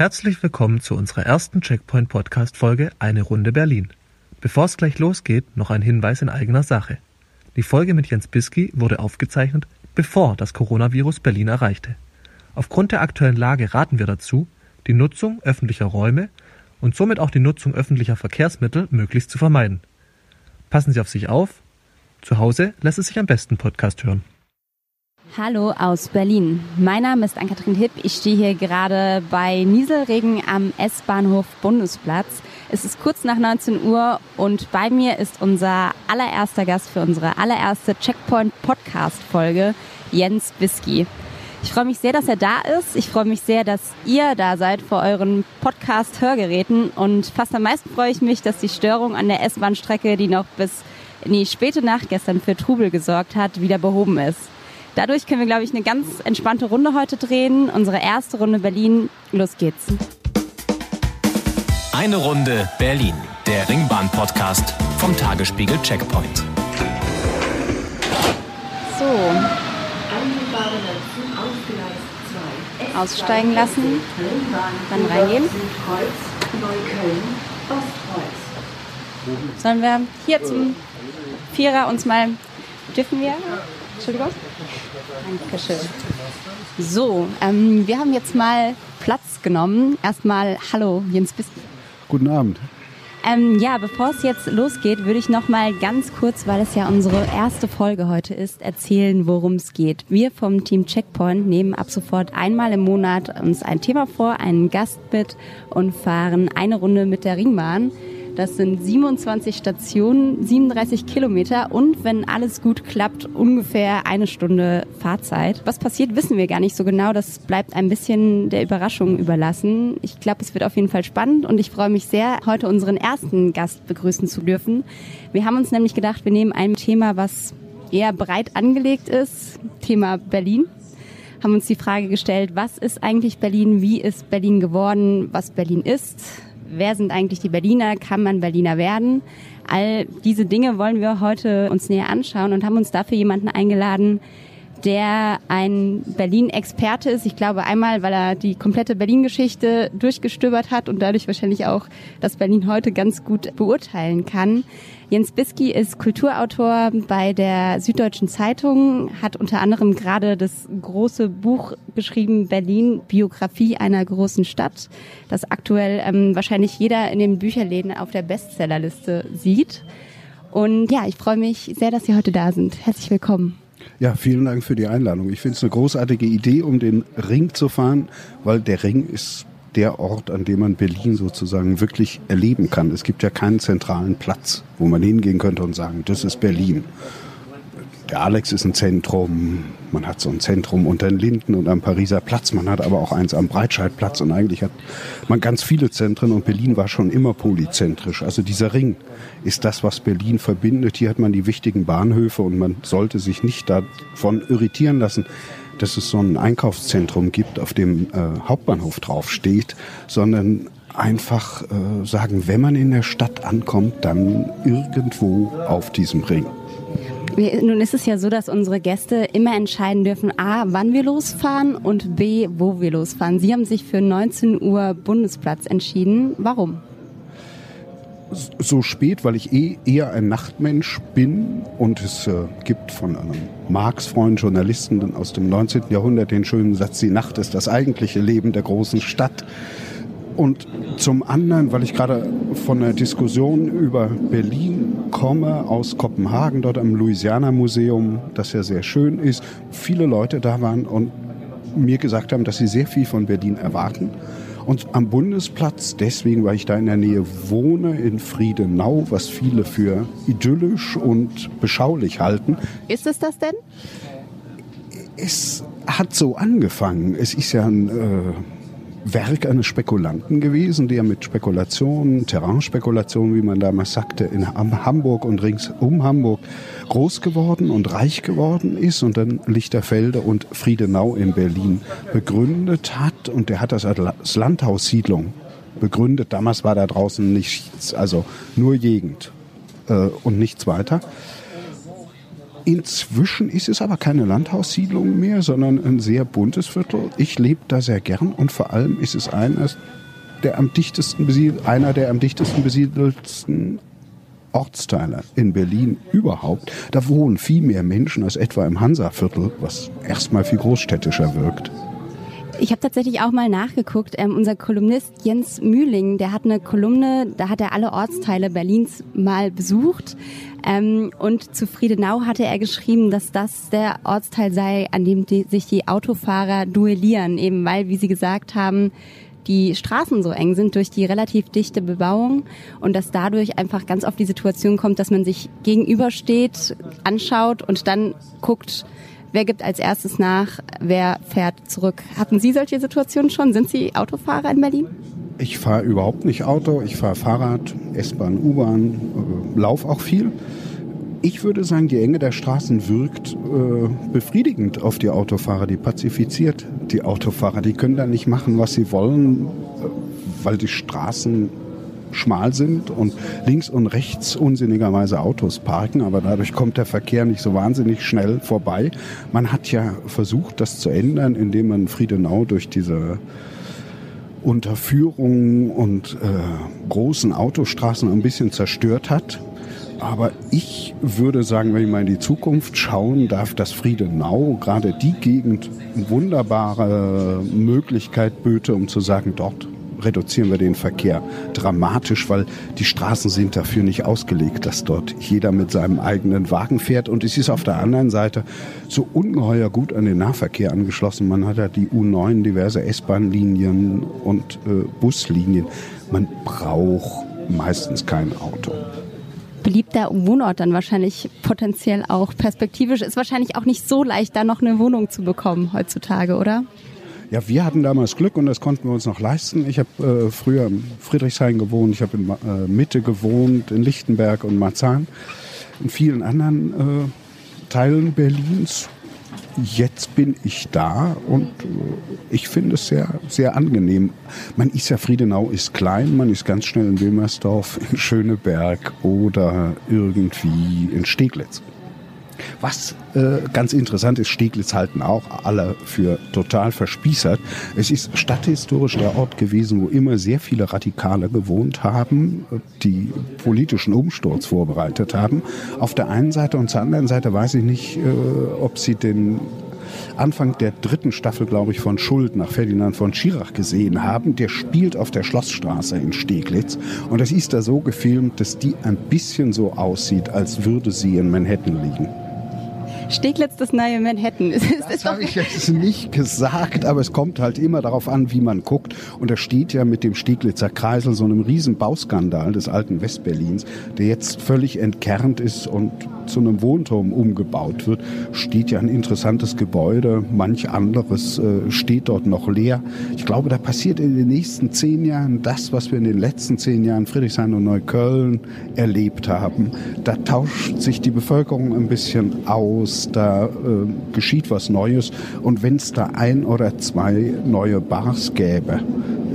Herzlich willkommen zu unserer ersten Checkpoint Podcast Folge Eine Runde Berlin. Bevor es gleich losgeht, noch ein Hinweis in eigener Sache. Die Folge mit Jens Bisky wurde aufgezeichnet, bevor das Coronavirus Berlin erreichte. Aufgrund der aktuellen Lage raten wir dazu, die Nutzung öffentlicher Räume und somit auch die Nutzung öffentlicher Verkehrsmittel möglichst zu vermeiden. Passen Sie auf sich auf. Zu Hause lässt es sich am besten Podcast hören. Hallo aus Berlin. Mein Name ist Ann-Kathrin Hipp. Ich stehe hier gerade bei Nieselregen am S-Bahnhof Bundesplatz. Es ist kurz nach 19 Uhr und bei mir ist unser allererster Gast für unsere allererste Checkpoint Podcast Folge, Jens Bisky. Ich freue mich sehr, dass er da ist. Ich freue mich sehr, dass ihr da seid vor euren Podcast-Hörgeräten. Und fast am meisten freue ich mich, dass die Störung an der S-Bahn-Strecke, die noch bis in die späte Nacht gestern für Trubel gesorgt hat, wieder behoben ist. Dadurch können wir, glaube ich, eine ganz entspannte Runde heute drehen. Unsere erste Runde Berlin. Los geht's. Eine Runde Berlin, der Ringbahn-Podcast vom Tagesspiegel Checkpoint. So, aussteigen lassen, dann reingehen. Sollen wir hier zum Vierer uns mal, dürfen wir? Entschuldigung. Dankeschön. So, ähm, wir haben jetzt mal Platz genommen. Erstmal Hallo, Jens Bisky. Guten Abend. Ähm, ja, bevor es jetzt losgeht, würde ich noch mal ganz kurz, weil es ja unsere erste Folge heute ist, erzählen, worum es geht. Wir vom Team Checkpoint nehmen ab sofort einmal im Monat uns ein Thema vor, einen Gast mit und fahren eine Runde mit der Ringbahn. Das sind 27 Stationen, 37 Kilometer und wenn alles gut klappt, ungefähr eine Stunde Fahrzeit. Was passiert, wissen wir gar nicht so genau. Das bleibt ein bisschen der Überraschung überlassen. Ich glaube, es wird auf jeden Fall spannend und ich freue mich sehr, heute unseren ersten Gast begrüßen zu dürfen. Wir haben uns nämlich gedacht, wir nehmen ein Thema, was eher breit angelegt ist, Thema Berlin haben uns die Frage gestellt, was ist eigentlich Berlin, wie ist Berlin geworden, was Berlin ist, wer sind eigentlich die Berliner, kann man Berliner werden. All diese Dinge wollen wir heute uns näher anschauen und haben uns dafür jemanden eingeladen, der ein Berlin-Experte ist. Ich glaube einmal, weil er die komplette Berlin-Geschichte durchgestöbert hat und dadurch wahrscheinlich auch das Berlin heute ganz gut beurteilen kann. Jens Bisky ist Kulturautor bei der Süddeutschen Zeitung, hat unter anderem gerade das große Buch geschrieben, Berlin, Biografie einer großen Stadt, das aktuell ähm, wahrscheinlich jeder in den Bücherläden auf der Bestsellerliste sieht. Und ja, ich freue mich sehr, dass Sie heute da sind. Herzlich willkommen. Ja, vielen Dank für die Einladung. Ich finde es eine großartige Idee, um den Ring zu fahren, weil der Ring ist der Ort, an dem man Berlin sozusagen wirklich erleben kann. Es gibt ja keinen zentralen Platz, wo man hingehen könnte und sagen, das ist Berlin. Der Alex ist ein Zentrum, man hat so ein Zentrum unter den Linden und am Pariser Platz, man hat aber auch eins am Breitscheidplatz und eigentlich hat man ganz viele Zentren und Berlin war schon immer polyzentrisch. Also dieser Ring ist das, was Berlin verbindet. Hier hat man die wichtigen Bahnhöfe und man sollte sich nicht davon irritieren lassen, dass es so ein Einkaufszentrum gibt, auf dem äh, Hauptbahnhof draufsteht, sondern einfach äh, sagen, wenn man in der Stadt ankommt, dann irgendwo auf diesem Ring. Nun ist es ja so, dass unsere Gäste immer entscheiden dürfen, a, wann wir losfahren und b, wo wir losfahren. Sie haben sich für 19 Uhr Bundesplatz entschieden. Warum? So spät, weil ich eh eher ein Nachtmensch bin und es äh, gibt von einem Marx-Freund, Journalisten aus dem 19. Jahrhundert den schönen Satz, die Nacht ist das eigentliche Leben der großen Stadt. Und zum anderen, weil ich gerade von einer Diskussion über Berlin komme, aus Kopenhagen, dort am Louisiana Museum, das ja sehr schön ist, viele Leute da waren und mir gesagt haben, dass sie sehr viel von Berlin erwarten und am Bundesplatz, deswegen, weil ich da in der Nähe wohne, in Friedenau, was viele für idyllisch und beschaulich halten. Ist es das denn? Es hat so angefangen. Es ist ja ein äh, Werk eines Spekulanten gewesen, der mit Spekulationen, Terrainspekulationen, wie man damals sagte, in Hamburg und rings um Hamburg groß geworden und reich geworden ist und dann Lichterfelde und Friedenau in Berlin begründet hat. Und der hat das als Landhaussiedlung begründet. Damals war da draußen nichts, also nur Gegend äh, und nichts weiter Inzwischen ist es aber keine Landhaussiedlung mehr, sondern ein sehr buntes Viertel. Ich lebe da sehr gern und vor allem ist es eines der am dichtesten einer der am dichtesten besiedelsten Ortsteile in Berlin überhaupt. Da wohnen viel mehr Menschen als etwa im Hansaviertel, was erstmal viel großstädtischer wirkt. Ich habe tatsächlich auch mal nachgeguckt. Ähm, unser Kolumnist Jens Mühling, der hat eine Kolumne, da hat er alle Ortsteile Berlins mal besucht. Ähm, und zu Friedenau hatte er geschrieben, dass das der Ortsteil sei, an dem die, sich die Autofahrer duellieren, eben weil, wie sie gesagt haben, die Straßen so eng sind durch die relativ dichte Bebauung und dass dadurch einfach ganz oft die Situation kommt, dass man sich gegenübersteht, anschaut und dann guckt, wer gibt als erstes nach, wer fährt zurück. Hatten Sie solche Situationen schon? Sind Sie Autofahrer in Berlin? Ich fahre überhaupt nicht Auto, ich fahre Fahrrad, S-Bahn, U-Bahn, äh, lauf auch viel. Ich würde sagen, die Enge der Straßen wirkt äh, befriedigend auf die Autofahrer, die pazifiziert die Autofahrer. Die können da nicht machen, was sie wollen, äh, weil die Straßen schmal sind und links und rechts unsinnigerweise Autos parken, aber dadurch kommt der Verkehr nicht so wahnsinnig schnell vorbei. Man hat ja versucht, das zu ändern, indem man Friedenau durch diese Unterführungen und äh, großen Autostraßen ein bisschen zerstört hat. Aber ich würde sagen, wenn ich mal in die Zukunft schauen darf, dass Friedenau, gerade die Gegend, eine wunderbare Möglichkeit böte, um zu sagen, dort reduzieren wir den Verkehr dramatisch, weil die Straßen sind dafür nicht ausgelegt, dass dort jeder mit seinem eigenen Wagen fährt. Und es ist auf der anderen Seite so ungeheuer gut an den Nahverkehr angeschlossen. Man hat ja die U9, diverse S-Bahn-Linien und äh, Buslinien. Man braucht meistens kein Auto beliebter Wohnort dann wahrscheinlich potenziell auch perspektivisch. Ist wahrscheinlich auch nicht so leicht, da noch eine Wohnung zu bekommen heutzutage, oder? Ja, wir hatten damals Glück und das konnten wir uns noch leisten. Ich habe äh, früher in Friedrichshain gewohnt, ich habe in äh, Mitte gewohnt, in Lichtenberg und Marzahn, in vielen anderen äh, Teilen Berlins jetzt bin ich da und äh, ich finde es sehr, sehr angenehm. Man ist ja, Friedenau ist klein, man ist ganz schnell in Wilmersdorf, in Schöneberg oder irgendwie in Steglitz. Was äh, ganz interessant ist, Steglitz halten auch alle für total verspießert. Es ist stadthistorisch der Ort gewesen, wo immer sehr viele Radikale gewohnt haben, die politischen Umsturz vorbereitet haben. Auf der einen Seite und zur anderen Seite weiß ich nicht, äh, ob sie den Anfang der dritten Staffel, glaube ich, von Schuld nach Ferdinand von Schirach gesehen haben. Der spielt auf der Schlossstraße in Steglitz. Und das ist da so gefilmt, dass die ein bisschen so aussieht, als würde sie in Manhattan liegen. Steglitz das neue Manhattan. Das, das habe ich jetzt nicht gesagt, aber es kommt halt immer darauf an, wie man guckt. Und da steht ja mit dem Steglitzer Kreisel so einem riesen Bauskandal des alten Westberlins, der jetzt völlig entkernt ist und zu einem Wohnturm umgebaut wird, steht ja ein interessantes Gebäude. Manch anderes äh, steht dort noch leer. Ich glaube, da passiert in den nächsten zehn Jahren das, was wir in den letzten zehn Jahren Friedrichshain und Neukölln erlebt haben. Da tauscht sich die Bevölkerung ein bisschen aus, da äh, geschieht was Neues. Und wenn es da ein oder zwei neue Bars gäbe,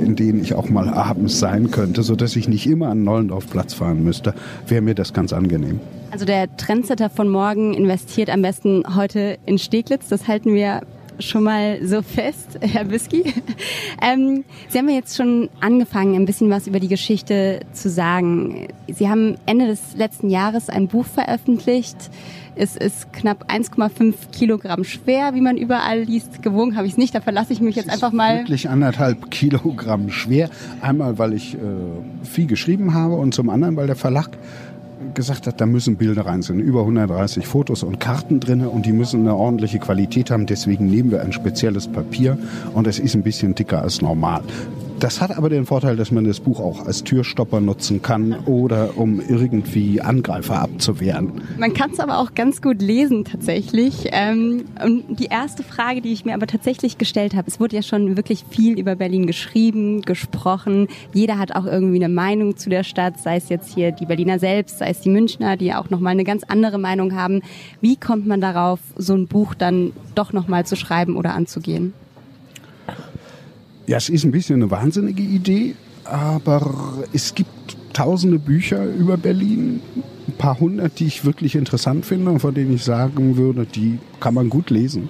in denen ich auch mal abends sein könnte, sodass ich nicht immer an Nollendorfplatz fahren müsste, wäre mir das ganz angenehm. Also der Trendsetter von morgen investiert am besten heute in Steglitz. Das halten wir schon mal so fest, Herr Biski. Ähm, Sie haben ja jetzt schon angefangen, ein bisschen was über die Geschichte zu sagen. Sie haben Ende des letzten Jahres ein Buch veröffentlicht. Es ist knapp 1,5 Kilogramm schwer, wie man überall liest. Gewogen habe ich es nicht, da verlasse ich mich jetzt einfach mal. Wirklich anderthalb Kilogramm schwer. Einmal, weil ich äh, viel geschrieben habe und zum anderen, weil der Verlag gesagt hat, da müssen Bilder rein sind. Über 130 Fotos und Karten drin und die müssen eine ordentliche Qualität haben. Deswegen nehmen wir ein spezielles Papier und es ist ein bisschen dicker als normal. Das hat aber den Vorteil, dass man das Buch auch als Türstopper nutzen kann oder um irgendwie Angreifer abzuwehren. Man kann es aber auch ganz gut lesen tatsächlich. Ähm, und die erste Frage, die ich mir aber tatsächlich gestellt habe, es wurde ja schon wirklich viel über Berlin geschrieben, gesprochen. Jeder hat auch irgendwie eine Meinung zu der Stadt, sei es jetzt hier die Berliner selbst, sei es die Münchner, die auch nochmal eine ganz andere Meinung haben. Wie kommt man darauf, so ein Buch dann doch nochmal zu schreiben oder anzugehen? Ja, es ist ein bisschen eine wahnsinnige Idee, aber es gibt tausende Bücher über Berlin, ein paar hundert, die ich wirklich interessant finde und von denen ich sagen würde, die kann man gut lesen.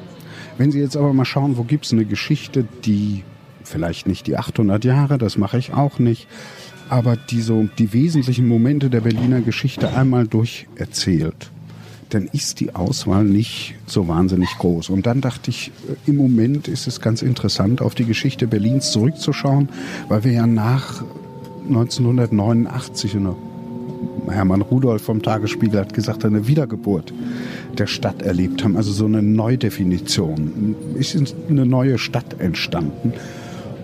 Wenn Sie jetzt aber mal schauen, wo gibt es eine Geschichte, die vielleicht nicht die 800 Jahre, das mache ich auch nicht, aber die so die wesentlichen Momente der Berliner Geschichte einmal durcherzählt, dann ist die Auswahl nicht so wahnsinnig groß. Und dann dachte ich, äh, im Moment ist es ganz interessant, auf die Geschichte Berlins zurückzuschauen, weil wir ja nach 1989 eine Hermann Rudolph vom Tagesspiegel hat gesagt, eine Wiedergeburt der Stadt erlebt haben, also so eine Neudefinition. Ist eine neue Stadt entstanden.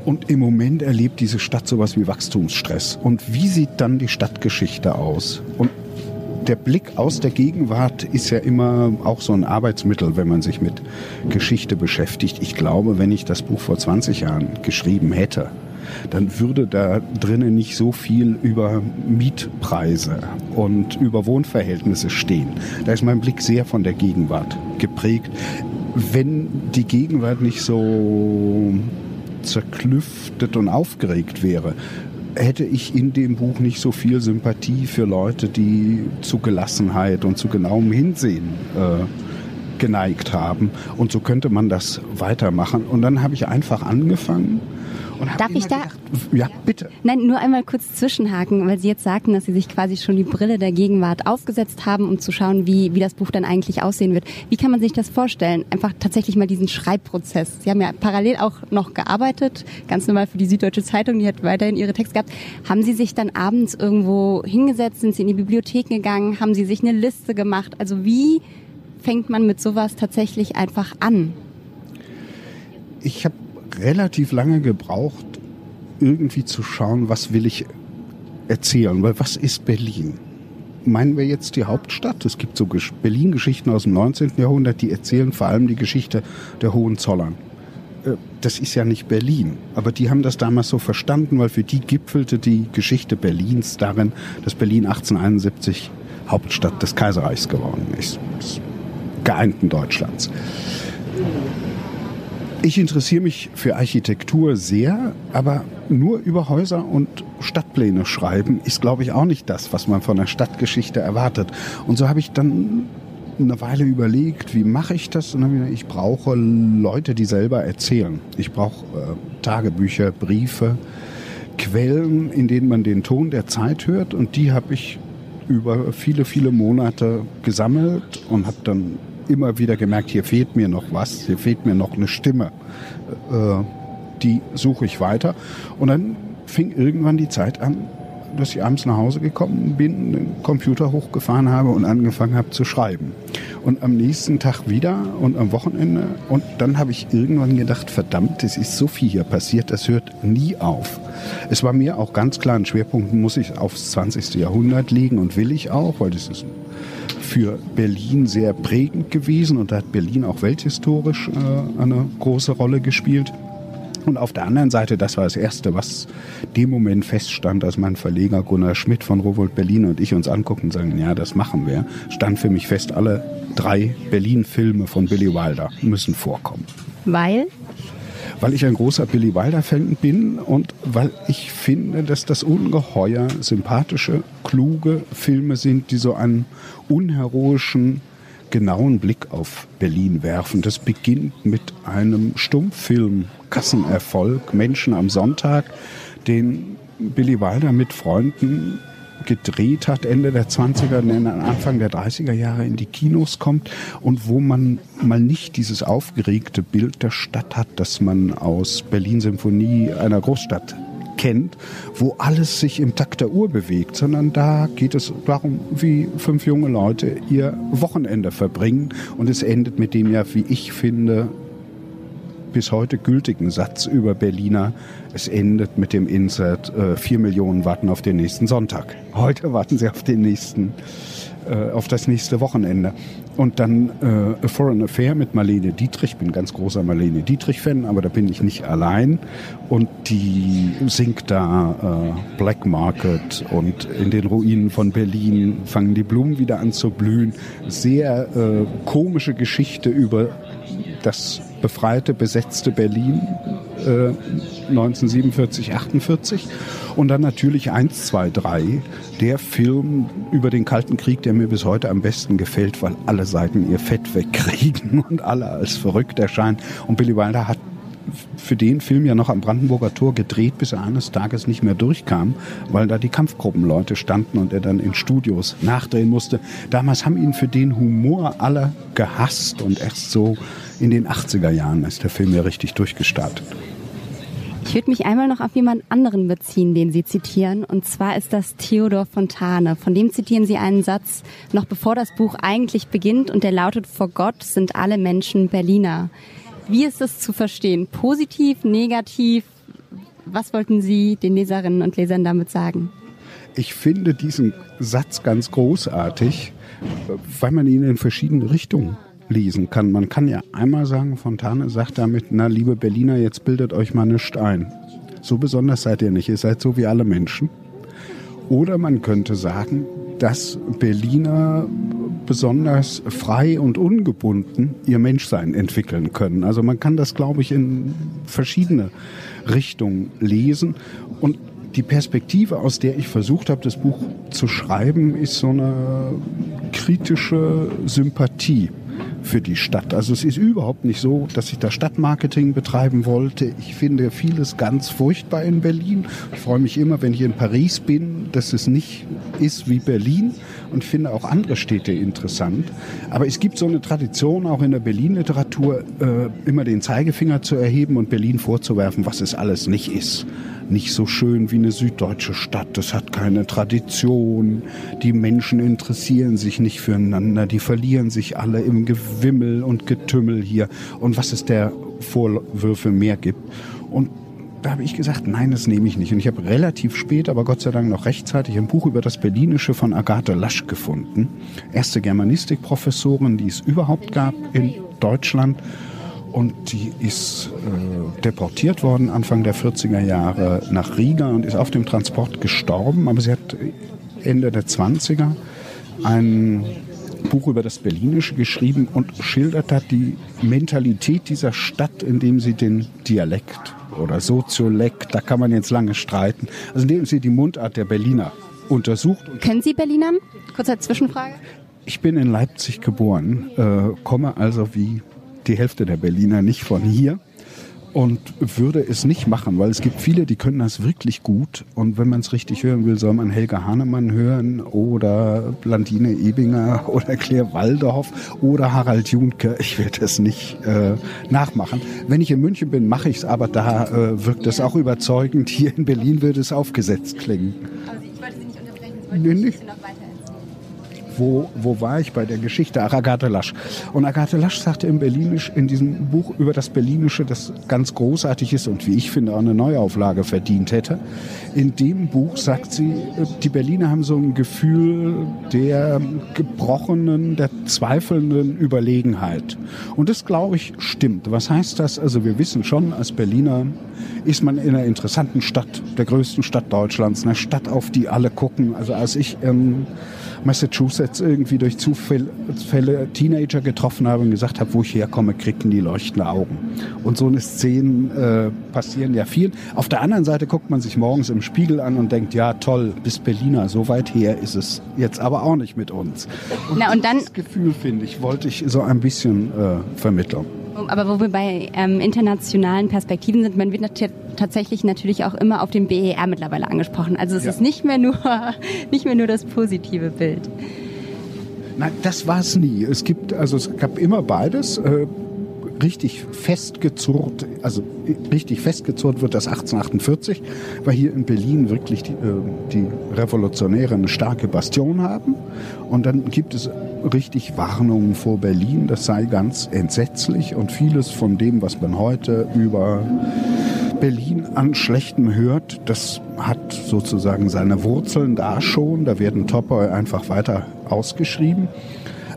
Und im Moment erlebt diese Stadt sowas wie Wachstumsstress. Und wie sieht dann die Stadtgeschichte aus? Und der Blick aus der Gegenwart ist ja immer auch so ein Arbeitsmittel, wenn man sich mit Geschichte beschäftigt. Ich glaube, wenn ich das Buch vor 20 Jahren geschrieben hätte, dann würde da drinnen nicht so viel über Mietpreise und über Wohnverhältnisse stehen. Da ist mein Blick sehr von der Gegenwart geprägt. Wenn die Gegenwart nicht so zerklüftet und aufgeregt wäre, hätte ich in dem Buch nicht so viel Sympathie für Leute, die zu Gelassenheit und zu genauem Hinsehen äh, geneigt haben. Und so könnte man das weitermachen. Und dann habe ich einfach angefangen Darf ich da? Gedacht, ja, bitte. Nein, nur einmal kurz zwischenhaken, weil Sie jetzt sagten, dass Sie sich quasi schon die Brille der Gegenwart aufgesetzt haben, um zu schauen, wie, wie das Buch dann eigentlich aussehen wird. Wie kann man sich das vorstellen? Einfach tatsächlich mal diesen Schreibprozess. Sie haben ja parallel auch noch gearbeitet, ganz normal für die Süddeutsche Zeitung, die hat weiterhin ihre Texte gehabt. Haben Sie sich dann abends irgendwo hingesetzt, sind Sie in die Bibliothek gegangen, haben Sie sich eine Liste gemacht? Also wie fängt man mit sowas tatsächlich einfach an? Ich habe relativ lange gebraucht, irgendwie zu schauen, was will ich erzählen, weil was ist Berlin? Meinen wir jetzt die Hauptstadt? Es gibt so Berlin-Geschichten aus dem 19. Jahrhundert, die erzählen vor allem die Geschichte der Hohenzollern. Äh, das ist ja nicht Berlin, aber die haben das damals so verstanden, weil für die gipfelte die Geschichte Berlins darin, dass Berlin 1871 Hauptstadt des Kaiserreichs geworden ist, des geeinten Deutschlands. Ich interessiere mich für Architektur sehr, aber nur über Häuser und Stadtpläne schreiben ist, glaube ich, auch nicht das, was man von der Stadtgeschichte erwartet. Und so habe ich dann eine Weile überlegt, wie mache ich das? Und dann gedacht, ich brauche Leute, die selber erzählen. Ich brauche äh, Tagebücher, Briefe, Quellen, in denen man den Ton der Zeit hört. Und die habe ich über viele, viele Monate gesammelt und habe dann immer wieder gemerkt, hier fehlt mir noch was, hier fehlt mir noch eine Stimme. Äh, die suche ich weiter. Und dann fing irgendwann die Zeit an, dass ich abends nach Hause gekommen bin, den Computer hochgefahren habe und angefangen habe zu schreiben. Und am nächsten Tag wieder und am Wochenende. Und dann habe ich irgendwann gedacht, verdammt, es ist so viel hier passiert, das hört nie auf. Es war mir auch ganz klar, ein Schwerpunkt muss ich aufs 20. Jahrhundert legen und will ich auch, weil das ist für Berlin sehr prägend gewesen und da hat Berlin auch welthistorisch äh, eine große Rolle gespielt. Und auf der anderen Seite, das war das Erste, was dem Moment feststand, als mein Verleger Gunnar Schmidt von Rowold Berlin und ich uns angucken und sagen, ja, das machen wir, stand für mich fest, alle drei Berlin-Filme von Billy Wilder müssen vorkommen. Weil? Weil ich ein großer Billy Wilder-Fan bin und weil ich finde, dass das ungeheuer sympathische, kluge Filme sind, die so einen unheroischen, genauen Blick auf Berlin werfen. Das beginnt mit einem Stummfilm, Kassenerfolg, Menschen am Sonntag, den Billy Wilder mit Freunden gedreht hat, Ende der 20er, Anfang der 30er Jahre in die Kinos kommt und wo man mal nicht dieses aufgeregte Bild der Stadt hat, das man aus Berlin Symphonie einer Großstadt kennt, wo alles sich im Takt der Uhr bewegt, sondern da geht es darum, wie fünf junge Leute ihr Wochenende verbringen und es endet mit dem ja, wie ich finde, bis heute gültigen Satz über Berliner. Es endet mit dem Insert, äh, vier Millionen warten auf den nächsten Sonntag. Heute warten sie auf den nächsten, äh, auf das nächste Wochenende. Und dann äh, A Foreign Affair mit Marlene Dietrich. Ich bin ganz großer Marlene Dietrich-Fan, aber da bin ich nicht allein. Und die singt da äh, Black Market und in den Ruinen von Berlin fangen die Blumen wieder an zu blühen. Sehr äh, komische Geschichte über das befreite, besetzte Berlin äh, 1947, 48 und dann natürlich 1, 2, 3, der Film über den Kalten Krieg, der mir bis heute am besten gefällt, weil alle Seiten ihr Fett wegkriegen und alle als verrückt erscheinen. Und Billy Wilder hat für den Film ja noch am Brandenburger Tor gedreht, bis er eines Tages nicht mehr durchkam, weil da die Kampfgruppenleute standen und er dann in Studios nachdrehen musste. Damals haben ihn für den Humor alle gehasst und erst so in den 80er Jahren ist der Film ja richtig durchgestartet. Ich würde mich einmal noch auf jemand anderen beziehen, den Sie zitieren. Und zwar ist das Theodor Fontane. Von dem zitieren Sie einen Satz, noch bevor das Buch eigentlich beginnt. Und der lautet, vor Gott sind alle Menschen Berliner. Wie ist das zu verstehen? Positiv, negativ? Was wollten Sie den Leserinnen und Lesern damit sagen? Ich finde diesen Satz ganz großartig, weil man ihn in verschiedene Richtungen lesen kann. Man kann ja einmal sagen, Fontane sagt damit, na liebe Berliner, jetzt bildet euch mal nichts ein. So besonders seid ihr nicht, ihr seid so wie alle Menschen. Oder man könnte sagen, dass Berliner besonders frei und ungebunden ihr Menschsein entwickeln können. Also man kann das, glaube ich, in verschiedene Richtungen lesen. Und die Perspektive, aus der ich versucht habe, das Buch zu schreiben, ist so eine kritische Sympathie für die Stadt. Also es ist überhaupt nicht so, dass ich da Stadtmarketing betreiben wollte. Ich finde vieles ganz furchtbar in Berlin. Ich freue mich immer, wenn ich in Paris bin, dass es nicht ist wie Berlin und finde auch andere Städte interessant. Aber es gibt so eine Tradition auch in der Berlin-Literatur, äh, immer den Zeigefinger zu erheben und Berlin vorzuwerfen, was es alles nicht ist nicht so schön wie eine süddeutsche Stadt. Es hat keine Tradition. Die Menschen interessieren sich nicht füreinander. Die verlieren sich alle im Gewimmel und Getümmel hier. Und was es der Vorwürfe mehr gibt. Und da habe ich gesagt, nein, das nehme ich nicht. Und ich habe relativ spät, aber Gott sei Dank noch rechtzeitig, ein Buch über das Berlinische von Agathe Lasch gefunden. Erste Germanistikprofessorin, die es überhaupt gab in Deutschland und die ist äh, deportiert worden Anfang der 40er Jahre nach Riga und ist auf dem Transport gestorben. Aber sie hat Ende der 20er ein Buch über das Berlinische geschrieben und schildert hat die Mentalität dieser Stadt, indem sie den Dialekt oder Soziolekt, da kann man jetzt lange streiten, also indem sie die Mundart der Berliner untersucht. Können Sie Berliner? Kurze Zwischenfrage. Ich bin in Leipzig geboren, äh, komme also wie die Hälfte der Berliner nicht von hier und würde es nicht machen, weil es gibt viele, die können das wirklich gut. Und wenn man es richtig hören will, soll man Helga Hahnemann hören oder Blandine Ebinger oder Claire Waldorf oder Harald Junke. Ich werde es nicht äh, nachmachen. Wenn ich in München bin, mache ich es, aber da äh, wirkt es auch überzeugend. Hier in Berlin würde es aufgesetzt klingen. Aber ich wollte Sie nicht unterbrechen, Sie wollten nee, nicht. noch weiter wo, wo war ich bei der Geschichte? Ach, Agathe Lasch. Und Agathe Lasch sagte im Berlinisch, in diesem Buch über das Berlinische, das ganz großartig ist und wie ich finde auch eine Neuauflage verdient hätte. In dem Buch sagt sie, die Berliner haben so ein Gefühl der gebrochenen, der zweifelnden Überlegenheit. Und das, glaube ich, stimmt. Was heißt das? Also wir wissen schon, als Berliner ist man in einer interessanten Stadt, der größten Stadt Deutschlands, einer Stadt, auf die alle gucken. Also als ich ähm, Massachusetts irgendwie durch Zufälle Teenager getroffen habe und gesagt habe, wo ich herkomme, kriegen die leuchtende Augen. Und so eine Szenen äh, passieren ja viel. Auf der anderen Seite guckt man sich morgens im Spiegel an und denkt, ja toll, bis Berliner, so weit her ist es jetzt aber auch nicht mit uns. Und, Na, und dann, das Gefühl, finde ich, wollte ich so ein bisschen äh, vermitteln. Aber wo wir bei ähm, internationalen Perspektiven sind, man wird tatsächlich natürlich auch immer auf den BER mittlerweile angesprochen. Also es ja. ist nicht mehr nur nicht mehr nur das positive Bild. Nein, das war es nie. Es gibt also es gab immer beides. Äh, richtig festgezurrt, also richtig festgezurrt wird das 1848, weil hier in Berlin wirklich die, äh, die Revolutionäre eine starke Bastion haben. Und dann gibt es richtig Warnungen vor Berlin, das sei ganz entsetzlich und vieles von dem, was man heute über Berlin an Schlechtem hört, das hat sozusagen seine Wurzeln da schon. Da werden Topoi einfach weiter ausgeschrieben.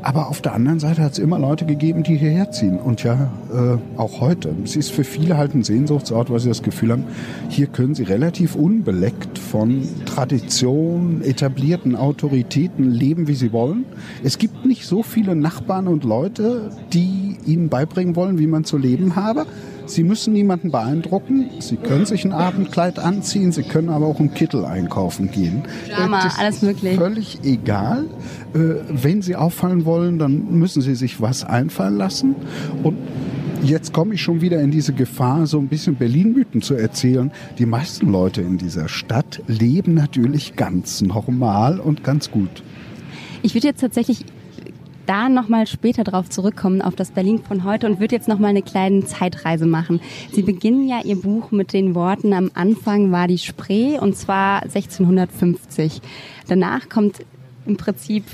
Aber auf der anderen Seite hat es immer Leute gegeben, die hierher ziehen. Und ja, äh, auch heute. Es ist für viele halt ein Sehnsuchtsort, weil sie das Gefühl haben, hier können sie relativ unbeleckt von Tradition, etablierten Autoritäten leben, wie sie wollen. Es gibt nicht so viele Nachbarn und Leute, die ihnen beibringen wollen, wie man zu leben habe. Sie müssen niemanden beeindrucken. Sie können sich ein Abendkleid anziehen. Sie können aber auch einen Kittel einkaufen gehen. Drama, Das alles möglich. Völlig egal. Äh, Wenn Sie auffallen wollen, dann müssen Sie sich was einfallen lassen. Und jetzt komme ich schon wieder in diese Gefahr, so ein bisschen Berlin-Mythen zu erzählen. Die meisten Leute in dieser Stadt leben natürlich ganz normal und ganz gut. Ich würde jetzt tatsächlich da nochmal später drauf zurückkommen, auf das Berlin von heute und würde jetzt nochmal eine kleine Zeitreise machen. Sie beginnen ja Ihr Buch mit den Worten, am Anfang war die Spree und zwar 1650. Danach kommt im Prinzip,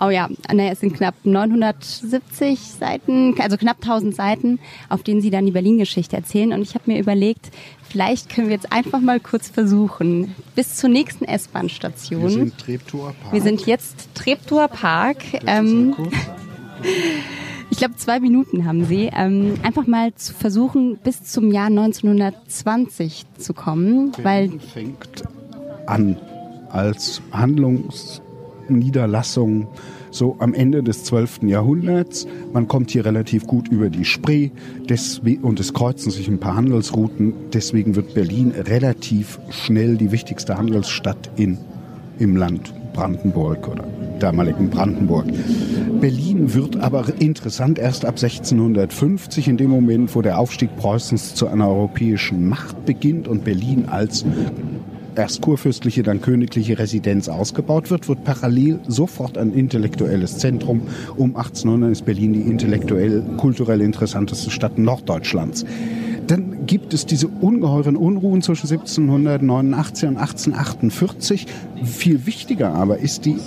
oh ja, naja, es sind knapp 970 Seiten, also knapp 1000 Seiten, auf denen Sie dann die Berlin-Geschichte erzählen und ich habe mir überlegt, vielleicht können wir jetzt einfach mal kurz versuchen, bis zur nächsten S-Bahn-Station. Wir sind Treptower Park. Wir sind jetzt Treptower Park. Ähm, ich glaube, zwei Minuten haben Sie. Ähm, einfach mal zu versuchen, bis zum Jahr 1920 zu kommen, weil Berlin fängt an als Handlungsniederlassung so am Ende des 12. Jahrhunderts. Man kommt hier relativ gut über die Spree und es kreuzen sich ein paar Handelsrouten. Deswegen wird Berlin relativ schnell die wichtigste Handelsstadt in, im Land Brandenburg oder damaligen Brandenburg. Berlin wird aber interessant erst ab 1650, in dem Moment, wo der Aufstieg Preußens zu einer europäischen Macht beginnt und Berlin als erst kurfürstliche, dann königliche Residenz ausgebaut wird, wird parallel sofort ein intellektuelles Zentrum. Um 1800 ist Berlin die intellektuell, kulturell interessanteste Stadt Norddeutschlands. Dann gibt es diese ungeheuren Unruhen zwischen 1789 und 1848. Viel wichtiger aber ist die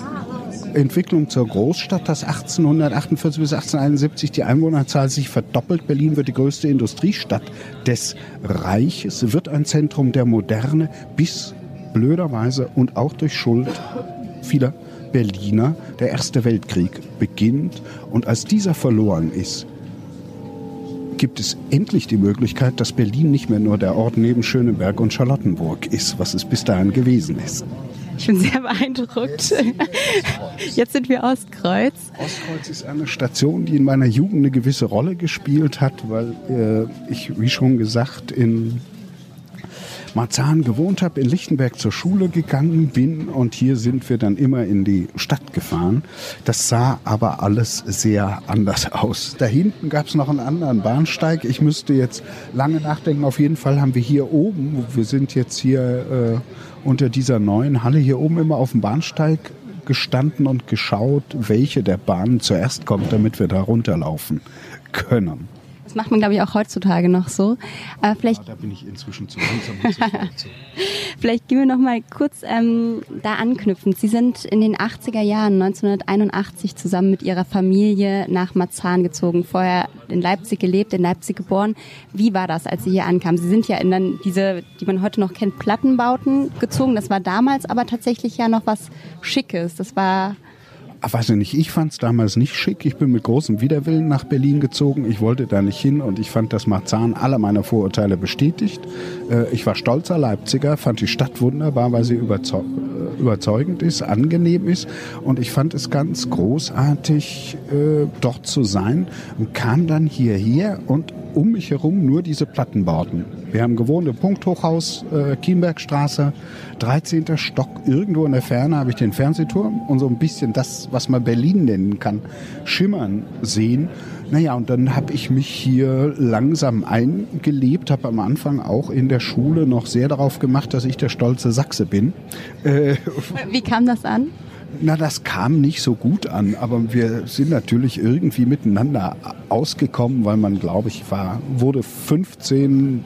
Entwicklung zur Großstadt, dass 1848 bis 1871 die Einwohnerzahl sich verdoppelt. Berlin wird die größte Industriestadt des Reiches, wird ein Zentrum der Moderne, bis blöderweise und auch durch Schuld vieler Berliner der Erste Weltkrieg beginnt. Und als dieser verloren ist, gibt es endlich die Möglichkeit, dass Berlin nicht mehr nur der Ort neben Schöneberg und Charlottenburg ist, was es bis dahin gewesen ist. ich bin sehr beeindruckt. Jetzt sind wir Ostkreuz. Ostkreuz ist eine Station, die in meiner Jugend eine gewisse Rolle gespielt hat, weil äh, ich, wie schon gesagt, in Marzahn gewohnt habe, in Lichtenberg zur Schule gegangen bin und hier sind wir dann immer in die Stadt gefahren. Das sah aber alles sehr anders aus. Da hinten gab es noch einen anderen Bahnsteig. Ich müsste jetzt lange nachdenken. Auf jeden Fall haben wir hier oben, wir sind jetzt hier äh, unter dieser neuen Halle hier oben immer auf dem Bahnsteig gestanden und geschaut, welche der Bahnen zuerst kommt, damit wir da runterlaufen können. Das macht man, glaube ich, auch heutzutage noch so. Aber vielleicht Da bin ich inzwischen zu langsam. Vielleicht gehen wir noch mal kurz ähm, da anknüpfen. Sie sind in den 80er Jahren 1981 zusammen mit Ihrer Familie nach Marzahn gezogen. Vorher in Leipzig gelebt, in Leipzig geboren. Wie war das, als Sie hier ankamen? Sie sind ja in dann diese, die man heute noch kennt, Plattenbauten gezogen. Das war damals aber tatsächlich ja noch was Schickes. Das war Ach, weiß ich nicht, ich fand es damals nicht schick. Ich bin mit großem Widerwillen nach Berlin gezogen. Ich wollte da nicht hin und ich fand, dass Marzahn alle meine Vorurteile bestätigt. Äh, ich war stolzer Leipziger, fand die Stadt wunderbar, weil sie äh, überzeugend ist, angenehm ist. Und ich fand es ganz großartig, äh, dort zu sein und kam dann hierher und um mich herum nur diese Plattenbauten. Wir haben gewohnt im Punkthochhaus, äh, Kienbergstraße, 13. Stock. Irgendwo in der Ferne habe ich den Fernsehturm und so ein bisschen das, was man Berlin nennen kann, schimmern sehen. Naja, und dann habe ich mich hier langsam eingelebt, habe am Anfang auch in der Schule noch sehr darauf gemacht, dass ich der stolze Sachse bin. Äh, Wie kam das an? Na, das kam nicht so gut an, aber wir sind natürlich irgendwie miteinander ausgekommen, weil man, glaube ich, war, wurde 15, ein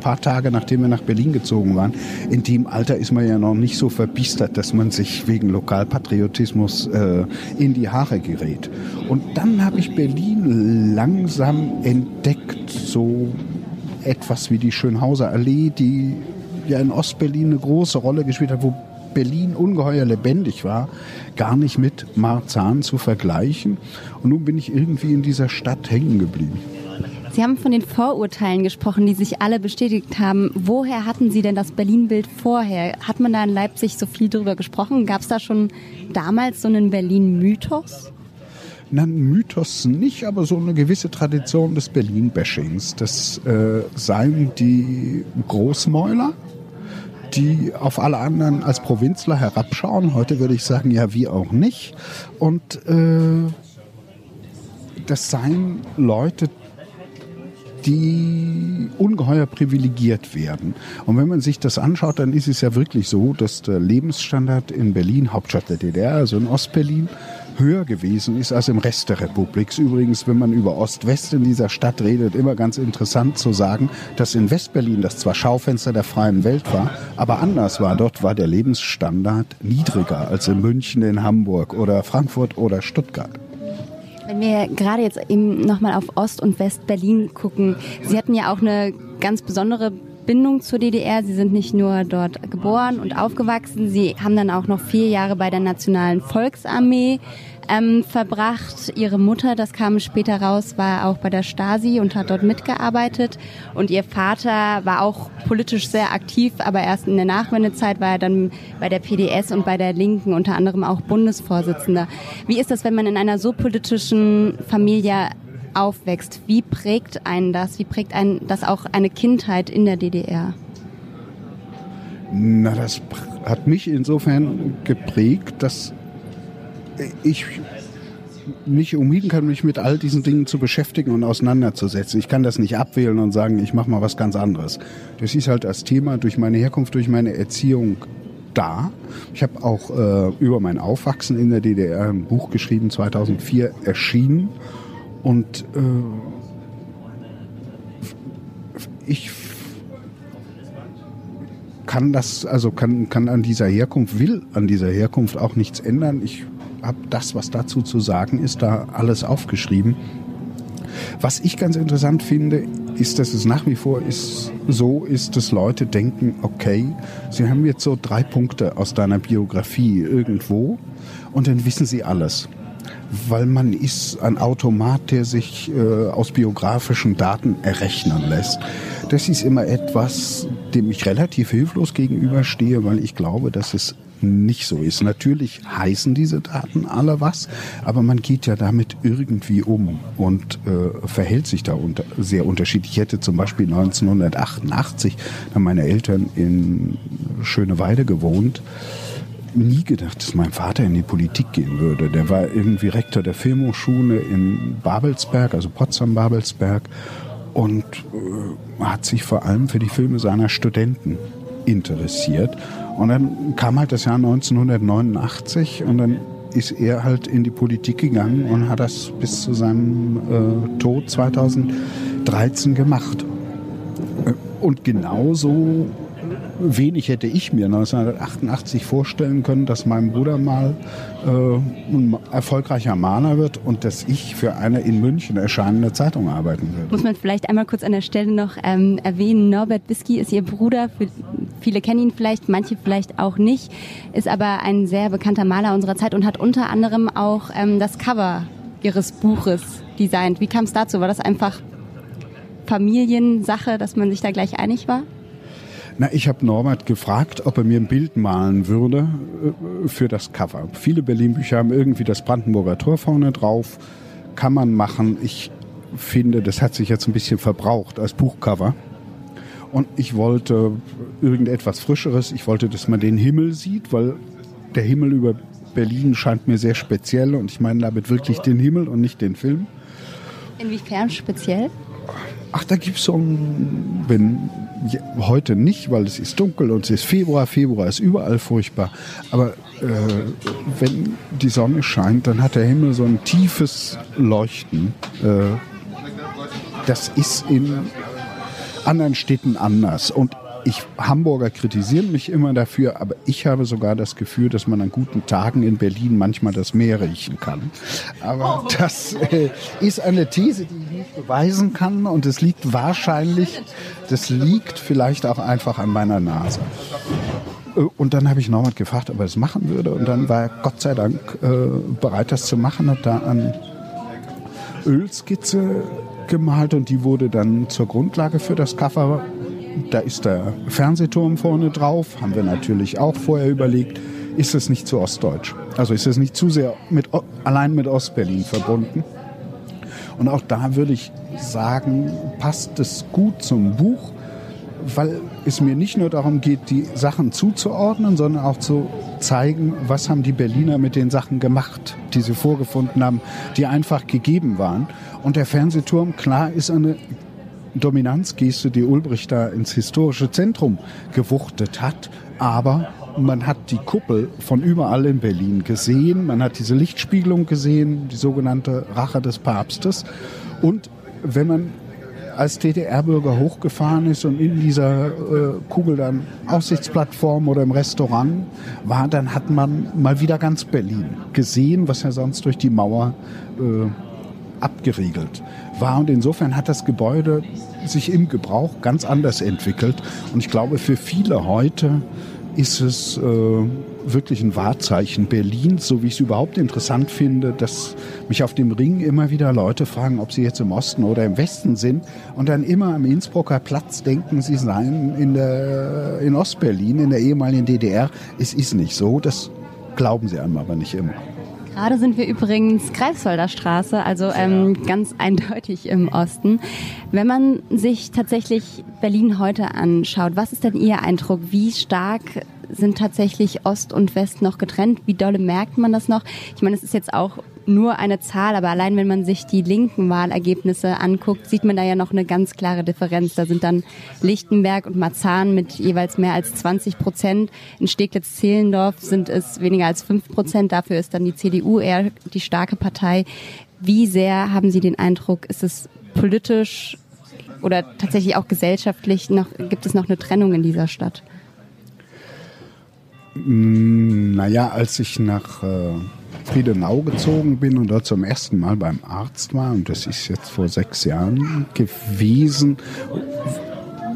paar Tage nachdem wir nach Berlin gezogen waren. In dem Alter ist man ja noch nicht so verbiestert, dass man sich wegen Lokalpatriotismus äh, in die Haare gerät. Und dann habe ich Berlin langsam entdeckt, so etwas wie die Schönhauser Allee, die ja in Ostberlin eine große Rolle gespielt hat, wo Berlin ungeheuer lebendig war, gar nicht mit Marzahn zu vergleichen. Und nun bin ich irgendwie in dieser Stadt hängen geblieben. Sie haben von den Vorurteilen gesprochen, die sich alle bestätigt haben. Woher hatten Sie denn das Berlin-Bild vorher? Hat man da in Leipzig so viel drüber gesprochen? Gab es da schon damals so einen Berlin-Mythos? Na, ein Mythos nicht, aber so eine gewisse Tradition des Berlin-Bashings. Das äh, seien die Großmäuler, die auf alle anderen als Provinzler herabschauen. Heute würde ich sagen, ja, wie auch nicht. Und äh, das seien Leute, die ungeheuer privilegiert werden. Und wenn man sich das anschaut, dann ist es ja wirklich so, dass der Lebensstandard in Berlin, Hauptstadt der DDR, also in Ostberlin, höher gewesen ist als im Rest der Republik. Übrigens, wenn man über Ost-West in dieser Stadt redet, immer ganz interessant zu sagen, dass in Westberlin das zwar Schaufenster der freien Welt war, aber anders war. Dort war der Lebensstandard niedriger als in München, in Hamburg oder Frankfurt oder Stuttgart. Wenn wir gerade jetzt eben nochmal auf Ost- und West-Berlin gucken, Sie hatten ja auch eine ganz besondere Bindung zur DDR. Sie sind nicht nur dort geboren und aufgewachsen, Sie haben dann auch noch vier Jahre bei der Nationalen Volksarmee ähm, verbracht. Ihre Mutter, das kam später raus, war auch bei der Stasi und hat dort mitgearbeitet. Und ihr Vater war auch politisch sehr aktiv, aber erst in der Nachwendezeit war er dann bei der PDS und bei der Linken unter anderem auch Bundesvorsitzender. Wie ist das, wenn man in einer so politischen Familie aufwächst? Wie prägt einen das? Wie prägt einen das auch eine Kindheit in der DDR? Na, das hat mich insofern geprägt, dass ich nicht umhieden kann, mich mit all diesen Dingen zu beschäftigen und auseinanderzusetzen. Ich kann das nicht abwählen und sagen, ich mache mal was ganz anderes. Das ist halt als Thema durch meine Herkunft, durch meine Erziehung da. Ich habe auch äh, über mein Aufwachsen in der DDR ein Buch geschrieben, 2004 erschienen. Und äh, ich kann das, also kann, kann an dieser Herkunft, will an dieser Herkunft auch nichts ändern. Ich habe das, was dazu zu sagen ist, da alles aufgeschrieben. Was ich ganz interessant finde, ist, dass es nach wie vor ist, so ist, dass Leute denken, okay, sie haben jetzt so drei Punkte aus deiner Biografie irgendwo und dann wissen sie alles. Weil man ist ein Automat, der sich äh, aus biografischen Daten errechnen lässt. Das ist immer etwas, dem ich relativ hilflos gegenüberstehe, weil ich glaube, dass es nicht so ist. Natürlich heißen diese Daten alle was, aber man geht ja damit irgendwie um und äh, verhält sich da unter, sehr unterschiedlich. Ich hätte zum Beispiel 1988, da meine Eltern in Schöneweide gewohnt, nie gedacht, dass mein Vater in die Politik gehen würde. Der war irgendwie Rektor der Filmhochschule in Babelsberg, also Potsdam-Babelsberg und äh, hat sich vor allem für die Filme seiner Studenten interessiert. Und dann kam halt das Jahr 1989 und dann ist er halt in die Politik gegangen und hat das bis zu seinem äh, Tod 2013 gemacht. Äh, und genauso wenig hätte ich mir 1988 vorstellen können, dass mein Bruder mal äh, ein erfolgreicher Maler wird und dass ich für eine in München erscheinende Zeitung arbeiten würde. Muss man vielleicht einmal kurz an der Stelle noch ähm, erwähnen, Norbert Bisky ist Ihr Bruder, für, viele kennen ihn vielleicht, manche vielleicht auch nicht, ist aber ein sehr bekannter Maler unserer Zeit und hat unter anderem auch ähm, das Cover Ihres Buches designt. Wie kam es dazu? War das einfach Familiensache, dass man sich da gleich einig war? Na, ich habe Norbert gefragt, ob er mir ein Bild malen würde äh, für das Cover. Viele Berlin-Bücher haben irgendwie das Brandenburger Tor vorne drauf. Kann man machen. Ich finde, das hat sich jetzt ein bisschen verbraucht als Buchcover. Und ich wollte irgendetwas Frischeres. Ich wollte, dass man den Himmel sieht, weil der Himmel über Berlin scheint mir sehr speziell. Und ich meine damit wirklich den Himmel und nicht den Film. Inwiefern speziell? Ach, da gibt's so ein, wenn heute nicht, weil es ist dunkel und es ist Februar. Februar ist überall furchtbar. Aber äh, wenn die Sonne scheint, dann hat der Himmel so ein tiefes Leuchten. Äh, das ist in anderen Städten anders. Und ich, Hamburger kritisieren mich immer dafür, aber ich habe sogar das Gefühl, dass man an guten Tagen in Berlin manchmal das Meer riechen kann. Aber das äh, ist eine These, die ich nicht beweisen kann und es liegt wahrscheinlich, das liegt vielleicht auch einfach an meiner Nase. Äh, und dann habe ich Norbert gefragt, ob er es machen würde und dann war er Gott sei Dank äh, bereit, das zu machen, hat da an Ölskizze gemalt und die wurde dann zur Grundlage für das Cover da ist der Fernsehturm vorne drauf, haben wir natürlich auch vorher überlegt. ist es nicht zu ostdeutsch. Also ist es nicht zu sehr mit, allein mit Ostberlin verbunden. Und auch da würde ich sagen, passt es gut zum Buch, weil es mir nicht nur darum geht, die Sachen zuzuordnen, sondern auch zu zeigen, was haben die Berliner mit den Sachen gemacht, die sie vorgefunden haben, die einfach gegeben waren. Und der Fernsehturm, klar, ist eine Dominanzgeste, die Ulbricht da ins historische Zentrum gewuchtet hat, aber man hat die Kuppel von überall in Berlin gesehen, man hat diese Lichtspiegelung gesehen, die sogenannte Rache des Papstes. Und wenn man als DDR-Bürger hochgefahren ist und in dieser äh, Kugel dann Aussichtsplattform oder im Restaurant war, dann hat man mal wieder ganz Berlin gesehen, was ja sonst durch die Mauer äh, abgeriegelt war. Und insofern hat das Gebäude sich im Gebrauch ganz anders entwickelt. Und ich glaube, für viele heute ist es äh, wirklich ein Wahrzeichen Berlins, so wie ich es überhaupt interessant finde, dass mich auf dem Ring immer wieder Leute fragen, ob sie jetzt im Osten oder im Westen sind und dann immer am Innsbrucker Platz denken, sie seien in, in Ostberlin, in der ehemaligen DDR. Es ist nicht so, das glauben sie einem aber nicht immer. Gerade sind wir übrigens Greifswalder Straße, also ähm, ganz eindeutig im Osten. Wenn man sich tatsächlich Berlin heute anschaut, was ist denn Ihr Eindruck? Wie stark sind tatsächlich Ost und West noch getrennt? Wie dolle merkt man das noch? Ich meine, es ist jetzt auch nur eine Zahl, aber allein wenn man sich die linken Wahlergebnisse anguckt, sieht man da ja noch eine ganz klare Differenz. Da sind dann Lichtenberg und Marzahn mit jeweils mehr als 20 Prozent. In Steglitz-Zehlendorf sind es weniger als 5 Prozent. Dafür ist dann die CDU eher die starke Partei. Wie sehr haben Sie den Eindruck, ist es politisch oder tatsächlich auch gesellschaftlich noch, gibt es noch eine Trennung in dieser Stadt? Hm, naja, als ich nach äh Friedenau gezogen bin und dort zum ersten Mal beim Arzt war, und das ist jetzt vor sechs Jahren gewesen,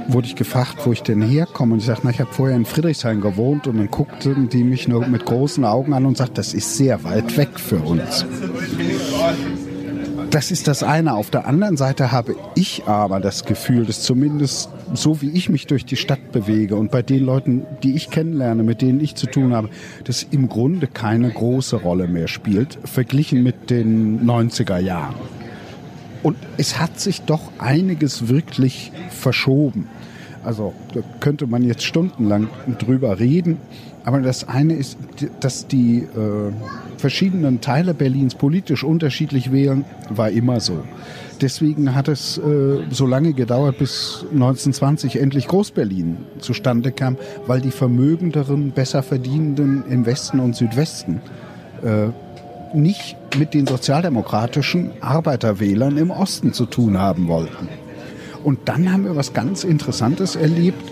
wurde ich gefragt, wo ich denn herkomme. Und ich sagte, ich habe vorher in Friedrichshain gewohnt. Und dann guckten die mich nur mit großen Augen an und sagten, das ist sehr weit weg für uns. Das ist das eine. Auf der anderen Seite habe ich aber das Gefühl, dass zumindest so wie ich mich durch die Stadt bewege und bei den Leuten, die ich kennenlerne, mit denen ich zu tun habe, das im Grunde keine große Rolle mehr spielt, verglichen mit den 90er Jahren. Und es hat sich doch einiges wirklich verschoben. Also da könnte man jetzt stundenlang drüber reden. Aber das eine ist, dass die äh, verschiedenen Teile Berlins politisch unterschiedlich wählen, war immer so. Deswegen hat es äh, so lange gedauert, bis 1920 endlich Großberlin zustande kam, weil die Vermögenderen, besser verdienenden im Westen und Südwesten äh, nicht mit den sozialdemokratischen Arbeiterwählern im Osten zu tun haben wollten. Und dann haben wir was ganz Interessantes erlebt.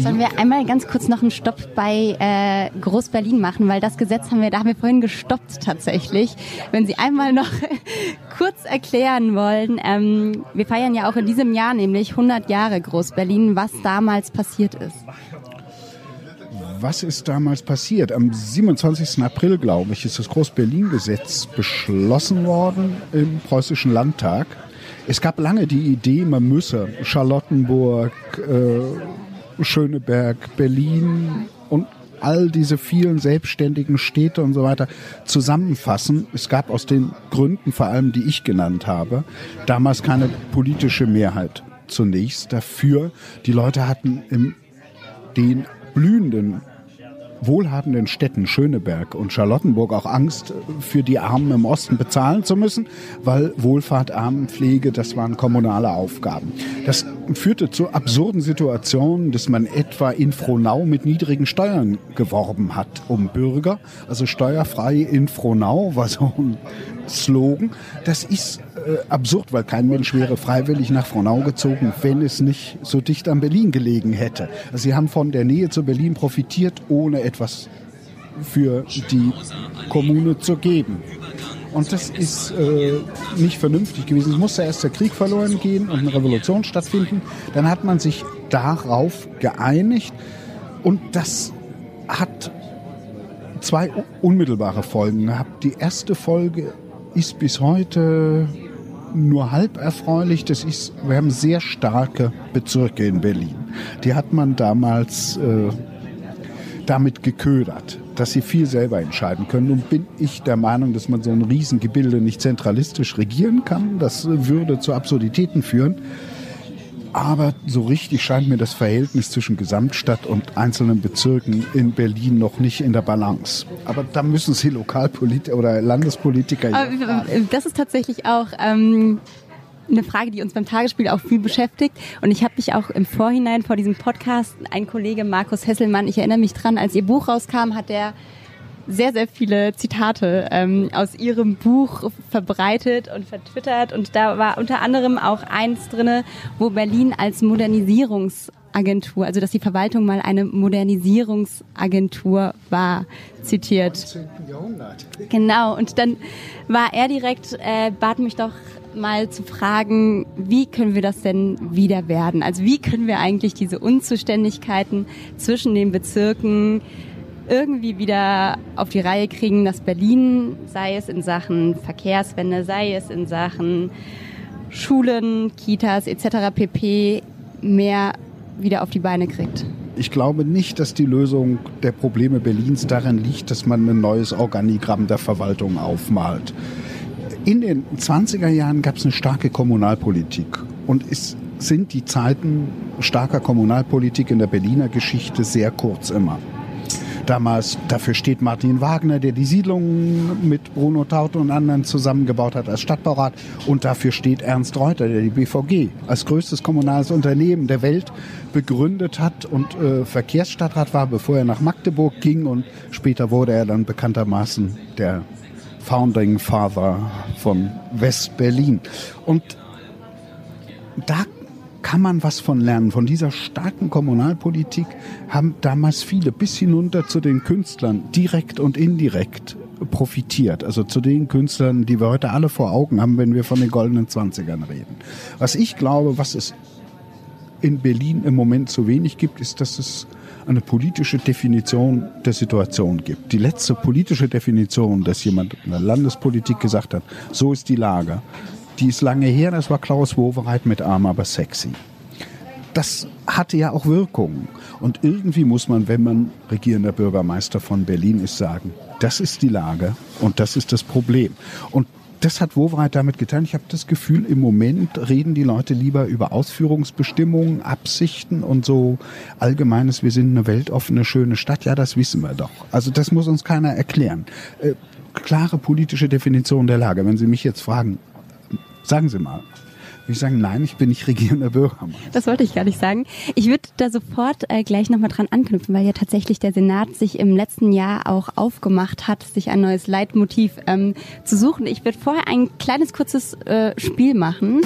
Sollen wir einmal ganz kurz noch einen Stopp bei äh, Groß-Berlin machen, weil das Gesetz haben wir, da haben wir vorhin gestoppt tatsächlich. Wenn Sie einmal noch kurz erklären wollen, ähm, wir feiern ja auch in diesem Jahr nämlich 100 Jahre Groß-Berlin, was damals passiert ist. Was ist damals passiert? Am 27. April, glaube ich, ist das Groß-Berlin-Gesetz beschlossen worden im Preußischen Landtag. Es gab lange die Idee, man müsse Charlottenburg, äh, Schöneberg, Berlin und all diese vielen selbstständigen Städte und so weiter zusammenfassen. Es gab aus den Gründen, vor allem die ich genannt habe, damals keine politische Mehrheit zunächst dafür. Die Leute hatten in den blühenden wohlhabenden Städten Schöneberg und Charlottenburg auch Angst, für die Armen im Osten bezahlen zu müssen, weil Wohlfahrt, Armenpflege, das waren kommunale Aufgaben. Das führte zu absurden Situationen, dass man etwa in Frohnau mit niedrigen Steuern geworben hat um Bürger. Also steuerfrei in Frohnau war so ein Slogan. Das ist äh, absurd, weil kein Mensch wäre freiwillig nach Frohnau gezogen, wenn es nicht so dicht an Berlin gelegen hätte. Also sie haben von der Nähe zu Berlin profitiert, ohne etwas für die Kommune zu geben. Und das ist äh, nicht vernünftig gewesen. Es musste erst der Krieg verloren gehen und eine Revolution stattfinden. Dann hat man sich darauf geeinigt und das hat zwei unmittelbare Folgen gehabt. Die erste Folge ist bis heute nur halb erfreulich. Das ist, wir haben sehr starke Bezirke in Berlin. Die hat man damals äh, damit geködert. dass sie viel selber entscheiden können. Und bin ich der Meinung, dass man so ein Riesengebilde nicht zentralistisch regieren kann. Das würde zu Absurditäten führen. Aber so richtig scheint mir das Verhältnis zwischen Gesamtstadt und einzelnen Bezirken in Berlin noch nicht in der Balance. Aber da müssen Sie Lokalpolitiker oder Landespolitiker. Aber das ist tatsächlich auch ähm, eine Frage, die uns beim Tagesspiel auch viel beschäftigt. Und ich habe mich auch im Vorhinein vor diesem Podcast, ein Kollege Markus Hesselmann, ich erinnere mich dran, als ihr Buch rauskam, hat der sehr, sehr viele Zitate ähm, aus ihrem Buch verbreitet und vertwittert. Und da war unter anderem auch eins drinne, wo Berlin als Modernisierungsagentur, also dass die Verwaltung mal eine Modernisierungsagentur war, zitiert. Genau, und dann war er direkt, äh, bat mich doch mal zu fragen, wie können wir das denn wieder werden? Also wie können wir eigentlich diese Unzuständigkeiten zwischen den Bezirken irgendwie wieder auf die Reihe kriegen, dass Berlin, sei es in Sachen Verkehrswende, sei es in Sachen Schulen, Kitas etc. pp. mehr wieder auf die Beine kriegt. Ich glaube nicht, dass die Lösung der Probleme Berlins darin liegt, dass man ein neues Organigramm der Verwaltung aufmalt. In den 20er Jahren gab es eine starke Kommunalpolitik und es sind die Zeiten starker Kommunalpolitik in der Berliner Geschichte sehr kurz immer. Damals, dafür steht Martin Wagner, der die Siedlung mit Bruno Taut und anderen zusammengebaut hat als Stadtbaurat. Und dafür steht Ernst Reuter, der die BVG als größtes kommunales Unternehmen der Welt begründet hat und äh, Verkehrsstadtrat war, bevor er nach Magdeburg ging. Und später wurde er dann bekanntermaßen der Founding Father von West-Berlin. Und da kann man was von lernen. Von dieser starken Kommunalpolitik haben damals viele bis hinunter zu den Künstlern direkt und indirekt profitiert. Also zu den Künstlern, die wir heute alle vor Augen haben, wenn wir von den goldenen Zwanzigern reden. Was ich glaube, was es in Berlin im Moment zu wenig gibt, ist, dass es eine politische Definition der Situation gibt. Die letzte politische Definition, dass jemand in der Landespolitik gesagt hat, so ist die Lage, die ist lange her, das war Klaus Wowereit mit Arm, aber sexy. Das hatte ja auch Wirkungen. Und irgendwie muss man, wenn man regierender Bürgermeister von Berlin ist, sagen, das ist die Lage und das ist das Problem. Und das hat Wowereit damit getan. Ich habe das Gefühl, im Moment reden die Leute lieber über Ausführungsbestimmungen, Absichten und so allgemeines, wir sind eine weltoffene, schöne Stadt. Ja, das wissen wir doch. Also das muss uns keiner erklären. Äh, klare politische Definition der Lage. Wenn Sie mich jetzt fragen, Sagen Sie mal. Ich sagen, nein, ich bin nicht regierender Bürgermeister. Das wollte ich gar nicht sagen. Ich würde da sofort äh, gleich nochmal dran anknüpfen, weil ja tatsächlich der Senat sich im letzten Jahr auch aufgemacht hat, sich ein neues Leitmotiv ähm, zu suchen. Ich würde vorher ein kleines kurzes äh, Spiel machen.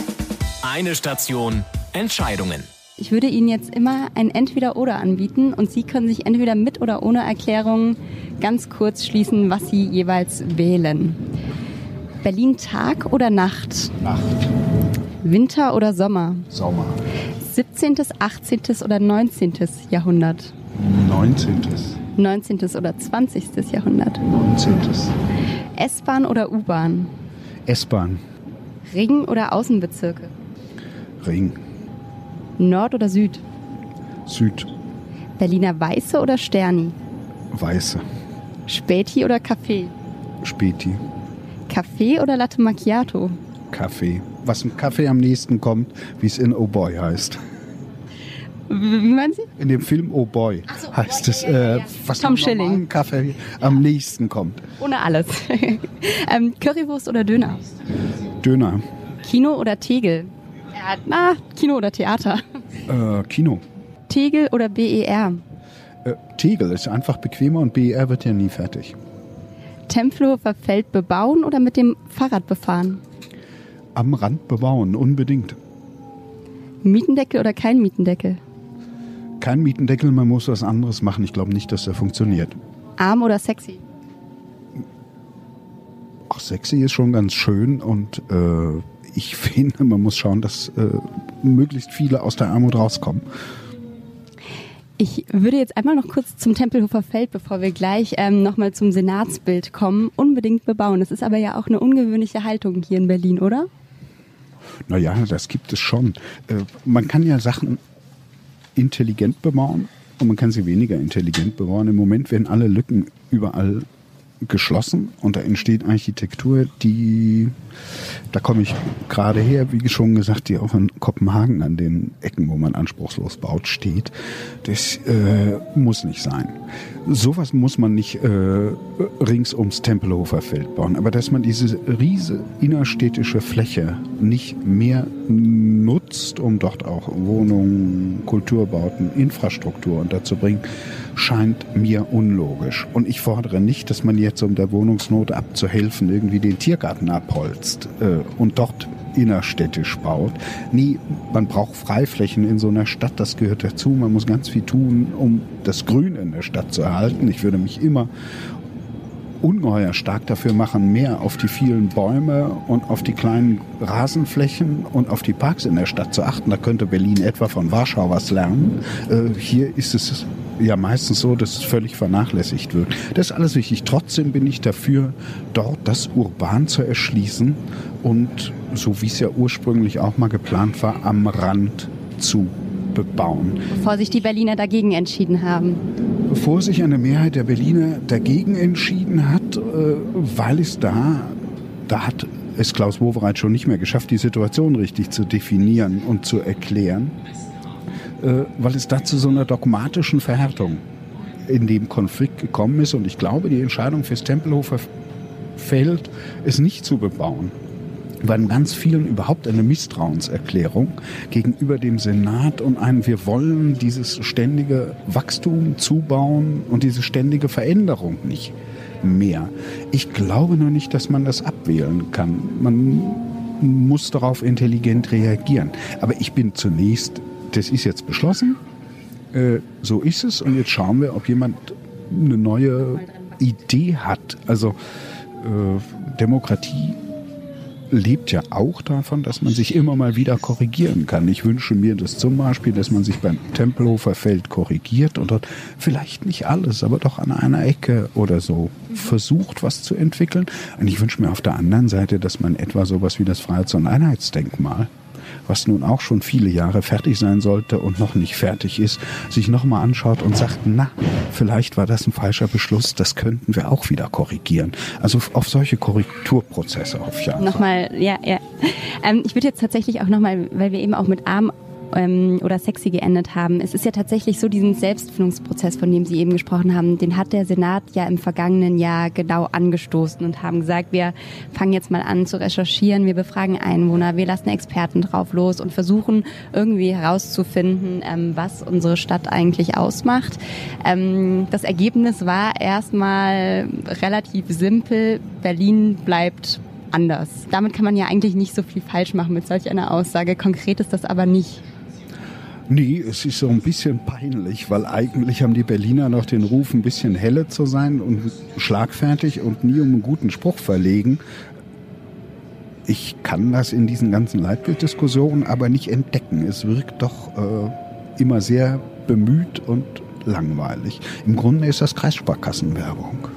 Eine Station, Entscheidungen. Ich würde Ihnen jetzt immer ein Entweder-Oder anbieten und Sie können sich entweder mit oder ohne Erklärung ganz kurz schließen, was Sie jeweils wählen. Berlin Tag oder Nacht? Nacht. Winter oder Sommer? Sommer. 17., 18. oder 19. Jahrhundert? 19. 19. oder 20. Jahrhundert? 19. S-Bahn oder U-Bahn? S-Bahn. Ring oder Außenbezirke? Ring. Nord oder Süd? Süd. Berliner Weiße oder Sterni? Weiße. Späti oder Kaffee? Späti. Kaffee oder Latte Macchiato? Kaffee. Was im Kaffee am nächsten kommt, wie es in Oh Boy heißt. Wie meinen Sie? In dem Film Oh Boy so, heißt oh, es, ja, ja, äh, ja. was Tom im Schilling. Kaffee am nächsten kommt. Ohne alles. ähm, Currywurst oder Döner? Döner. Kino oder Tegel? Ja, na, Kino oder Theater? Äh, Kino. Tegel oder BER? Äh, Tegel ist einfach bequemer und BER wird ja nie fertig. Tempelhofer Feld bebauen oder mit dem Fahrrad befahren? Am Rand bebauen, unbedingt. Mietendeckel oder kein Mietendeckel? Kein Mietendeckel, man muss was anderes machen. Ich glaube nicht, dass der funktioniert. Arm oder sexy? Ach, sexy ist schon ganz schön und äh, ich finde, man muss schauen, dass äh, möglichst viele aus der Armut rauskommen. Ich würde jetzt einmal noch kurz zum Tempelhofer Feld, bevor wir gleich ähm, nochmal zum Senatsbild kommen, unbedingt bebauen. Das ist aber ja auch eine ungewöhnliche Haltung hier in Berlin, oder? Naja, das gibt es schon. Äh, man kann ja Sachen intelligent bebauen und man kann sie weniger intelligent bebauen. Im Moment werden alle Lücken überall geschlossen und da entsteht Architektur, die, da komme ich gerade her, wie schon gesagt, die auch in Kopenhagen an den Ecken, wo man anspruchslos baut, steht. Das äh, muss nicht sein. Sowas muss man nicht äh, rings ums Tempelhofer Feld bauen, aber dass man diese riese innerstädtische Fläche nicht mehr nutzt, um dort auch Wohnungen, Kulturbauten, Infrastruktur unterzubringen, scheint mir unlogisch. Und ich fordere nicht, dass man jetzt, um der Wohnungsnot abzuhelfen, irgendwie den Tiergarten abholzt äh, und dort innerstädtisch baut. Nie, man braucht Freiflächen in so einer Stadt, das gehört dazu. Man muss ganz viel tun, um das Grün in der Stadt zu erhalten. Ich würde mich immer ungeheuer stark dafür machen, mehr auf die vielen Bäume und auf die kleinen Rasenflächen und auf die Parks in der Stadt zu achten. Da könnte Berlin etwa von Warschau was lernen. Äh, hier ist es ja meistens so, dass es völlig vernachlässigt wird. Das ist alles wichtig. Trotzdem bin ich dafür, dort das urban zu erschließen und so wie es ja ursprünglich auch mal geplant war, am Rand zu bebauen. Bevor sich die Berliner dagegen entschieden haben. Bevor sich eine Mehrheit der Berliner dagegen entschieden hat, äh, weil es da, da hat es Klaus Wowereit schon nicht mehr geschafft, die Situation richtig zu definieren und zu erklären. Äh, weil es da zu so einer dogmatischen Verhärtung in dem Konflikt gekommen ist. Und ich glaube, die Entscheidung fürs Tempelhofer Feld ist nicht zu bebauen war in ganz vielen überhaupt eine Misstrauenserklärung gegenüber dem Senat und ein, wir wollen dieses ständige Wachstum zubauen und diese ständige Veränderung nicht mehr. Ich glaube nur nicht, dass man das abwählen kann. Man muss darauf intelligent reagieren. Aber ich bin zunächst das ist jetzt beschlossen, äh, so ist es und jetzt schauen wir, ob jemand eine neue Idee hat. Also äh, Demokratie lebt ja auch davon, dass man sich immer mal wieder korrigieren kann. Ich wünsche mir das zum Beispiel, dass man sich beim Tempelhofer Feld korrigiert und dort vielleicht nicht alles, aber doch an einer Ecke oder so versucht, was zu entwickeln. Und ich wünsche mir auf der anderen Seite, dass man etwa sowas wie das Freiheits- und Einheitsdenkmal was nun auch schon viele Jahre fertig sein sollte und noch nicht fertig ist, sich nochmal anschaut und sagt, na, vielleicht war das ein falscher Beschluss, das könnten wir auch wieder korrigieren. Also auf solche Korrekturprozesse auf ja. Nochmal, ja, ja. Ähm, ich würde jetzt tatsächlich auch nochmal, weil wir eben auch mit Arm ähm, oder sexy geendet haben. Es ist ja tatsächlich so, diesen Selbstfindungsprozess, von dem Sie eben gesprochen haben, den hat der Senat ja im vergangenen Jahr genau angestoßen und haben gesagt, wir fangen jetzt mal an zu recherchieren, wir befragen Einwohner, wir lassen Experten drauf los und versuchen irgendwie herauszufinden, ähm, was unsere Stadt eigentlich ausmacht. Ähm, das Ergebnis war erstmal relativ simpel. Berlin bleibt anders. Damit kann man ja eigentlich nicht so viel falsch machen mit solch einer Aussage. Konkret ist das aber nicht. Nee, es ist so ein bisschen peinlich, weil eigentlich haben die Berliner noch den Ruf, ein bisschen helle zu sein und schlagfertig und nie um einen guten Spruch verlegen. Ich kann das in diesen ganzen Leitbilddiskussionen aber nicht entdecken. Es wirkt doch äh, immer sehr bemüht und langweilig. Im Grunde ist das Kreissparkassenwerbung.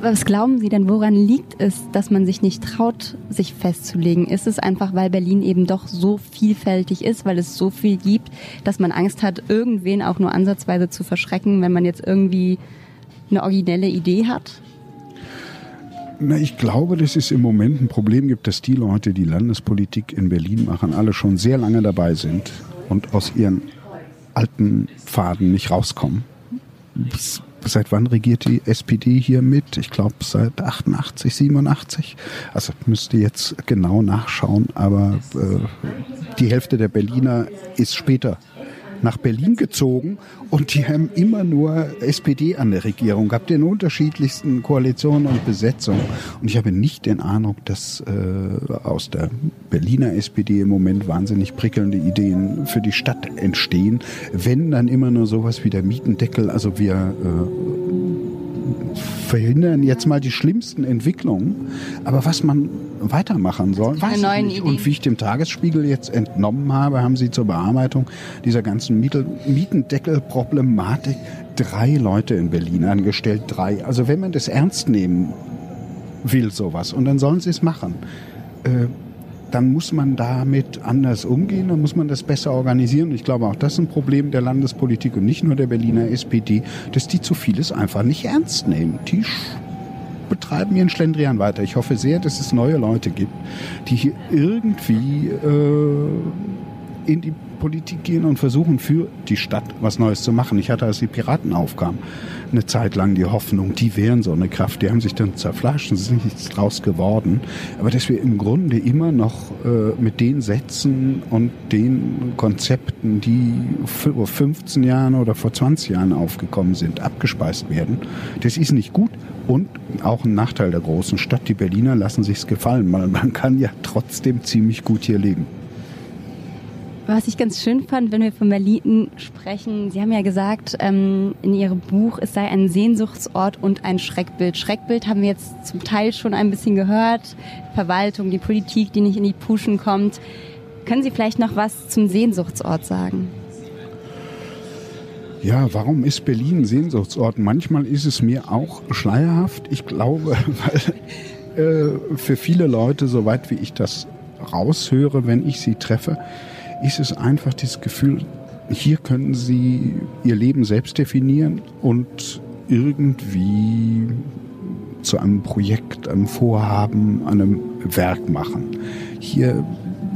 Was glauben Sie denn, woran liegt es, dass man sich nicht traut, sich festzulegen? Ist es einfach, weil Berlin eben doch so vielfältig ist, weil es so viel gibt, dass man Angst hat, irgendwen auch nur ansatzweise zu verschrecken, wenn man jetzt irgendwie eine originelle Idee hat? Na, ich glaube, dass es im Moment ein Problem gibt, dass die Leute, die Landespolitik in Berlin machen, alle schon sehr lange dabei sind und aus ihren alten Pfaden nicht rauskommen seit wann regiert die SPD hier mit? Ich glaube seit 88, 87. Also müsste jetzt genau nachschauen, aber äh, die Hälfte der Berliner ist später nach Berlin gezogen und die haben immer nur SPD an der Regierung gehabt, in unterschiedlichsten Koalitionen und Besetzungen. Und ich habe nicht den Eindruck, dass äh, aus der Berliner SPD im Moment wahnsinnig prickelnde Ideen für die Stadt entstehen. Wenn dann immer nur sowas wie der Mietendeckel, also wir äh, verhindern jetzt mal die schlimmsten Entwicklungen. Aber was man weitermachen soll, weiß ich nicht. Und wie ich dem Tagesspiegel jetzt entnommen habe, haben sie zur Bearbeitung dieser ganzen Mietendeckelproblematik drei Leute in Berlin angestellt. Drei. Also wenn man das ernst nehmen will, sowas, und dann sollen sie es machen. Äh, dann muss man damit anders umgehen, dann muss man das besser organisieren. Ich glaube, auch das ist ein Problem der Landespolitik und nicht nur der Berliner SPD, dass die zu vieles einfach nicht ernst nehmen. Die betreiben ihren Schlendrian weiter. Ich hoffe sehr, dass es neue Leute gibt, die hier irgendwie äh, in die Politik gehen und versuchen für die Stadt was Neues zu machen. Ich hatte, als die Piraten aufkamen, eine Zeit lang die Hoffnung, die wären so eine Kraft. Die haben sich dann zerflascht, es ist nichts draus geworden. Aber dass wir im Grunde immer noch äh, mit den Sätzen und den Konzepten, die vor 15 Jahren oder vor 20 Jahren aufgekommen sind, abgespeist werden, das ist nicht gut. Und auch ein Nachteil der großen Stadt. Die Berliner lassen sich's gefallen. Man, man kann ja trotzdem ziemlich gut hier leben. Was ich ganz schön fand, wenn wir von Berlin sprechen, Sie haben ja gesagt, ähm, in Ihrem Buch, es sei ein Sehnsuchtsort und ein Schreckbild. Schreckbild haben wir jetzt zum Teil schon ein bisschen gehört. Verwaltung, die Politik, die nicht in die Puschen kommt. Können Sie vielleicht noch was zum Sehnsuchtsort sagen? Ja, warum ist Berlin ein Sehnsuchtsort? Manchmal ist es mir auch schleierhaft. Ich glaube, weil äh, für viele Leute, soweit wie ich das raushöre, wenn ich sie treffe, ist es einfach das Gefühl, hier können sie ihr Leben selbst definieren und irgendwie zu einem Projekt, einem Vorhaben, einem Werk machen. Hier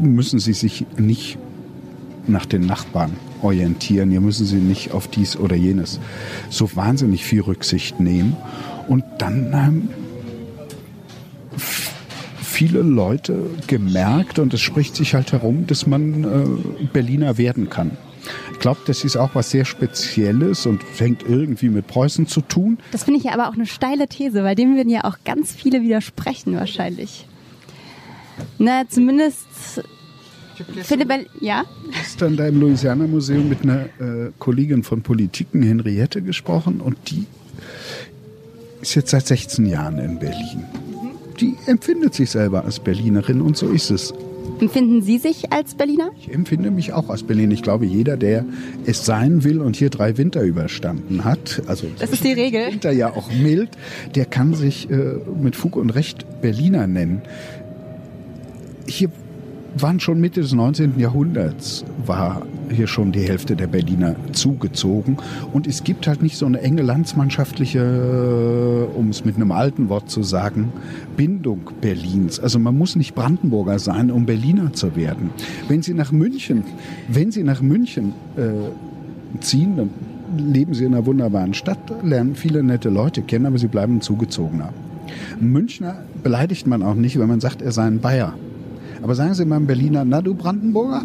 müssen sie sich nicht nach den Nachbarn orientieren. Hier müssen sie nicht auf dies oder jenes so wahnsinnig viel Rücksicht nehmen. Und dann haben viele Leute gemerkt, und es spricht sich halt herum, dass man äh, Berliner werden kann. Ich glaube, das ist auch was sehr Spezielles und hängt irgendwie mit Preußen zu tun. Das finde ich ja aber auch eine steile These, weil dem würden ja auch ganz viele widersprechen wahrscheinlich. Na, zumindest Philipp, ja? Gestern da im Louisiana Museum mit einer äh, Kollegin von Politiken, Henriette, gesprochen und die ist jetzt seit 16 Jahren in Berlin. Die empfindet sich selber als Berlinerin und so ist es. Empfinden Sie sich als Berliner? Ich empfinde mich auch als Berliner. Ich glaube, jeder, der es sein will und hier drei Winter überstanden hat, also das ist die Regel. Winter ja auch mild, der kann sich äh, mit Fug und Recht Berliner nennen. Hier waren schon Mitte des 19. Jahrhunderts, war hier schon die Hälfte der Berliner zugezogen. Und es gibt halt nicht so eine enge landsmannschaftliche, um es mit einem alten Wort zu sagen, Bindung Berlins. Also man muss nicht Brandenburger sein, um Berliner zu werden. Wenn Sie nach München, wenn Sie nach München äh, ziehen, dann leben Sie in einer wunderbaren Stadt, lernen viele nette Leute kennen, aber Sie bleiben zugezogener. Münchner beleidigt man auch nicht, wenn man sagt, er sei ein Bayer. Aber sagen Sie mal einem Berliner, na du Brandenburger,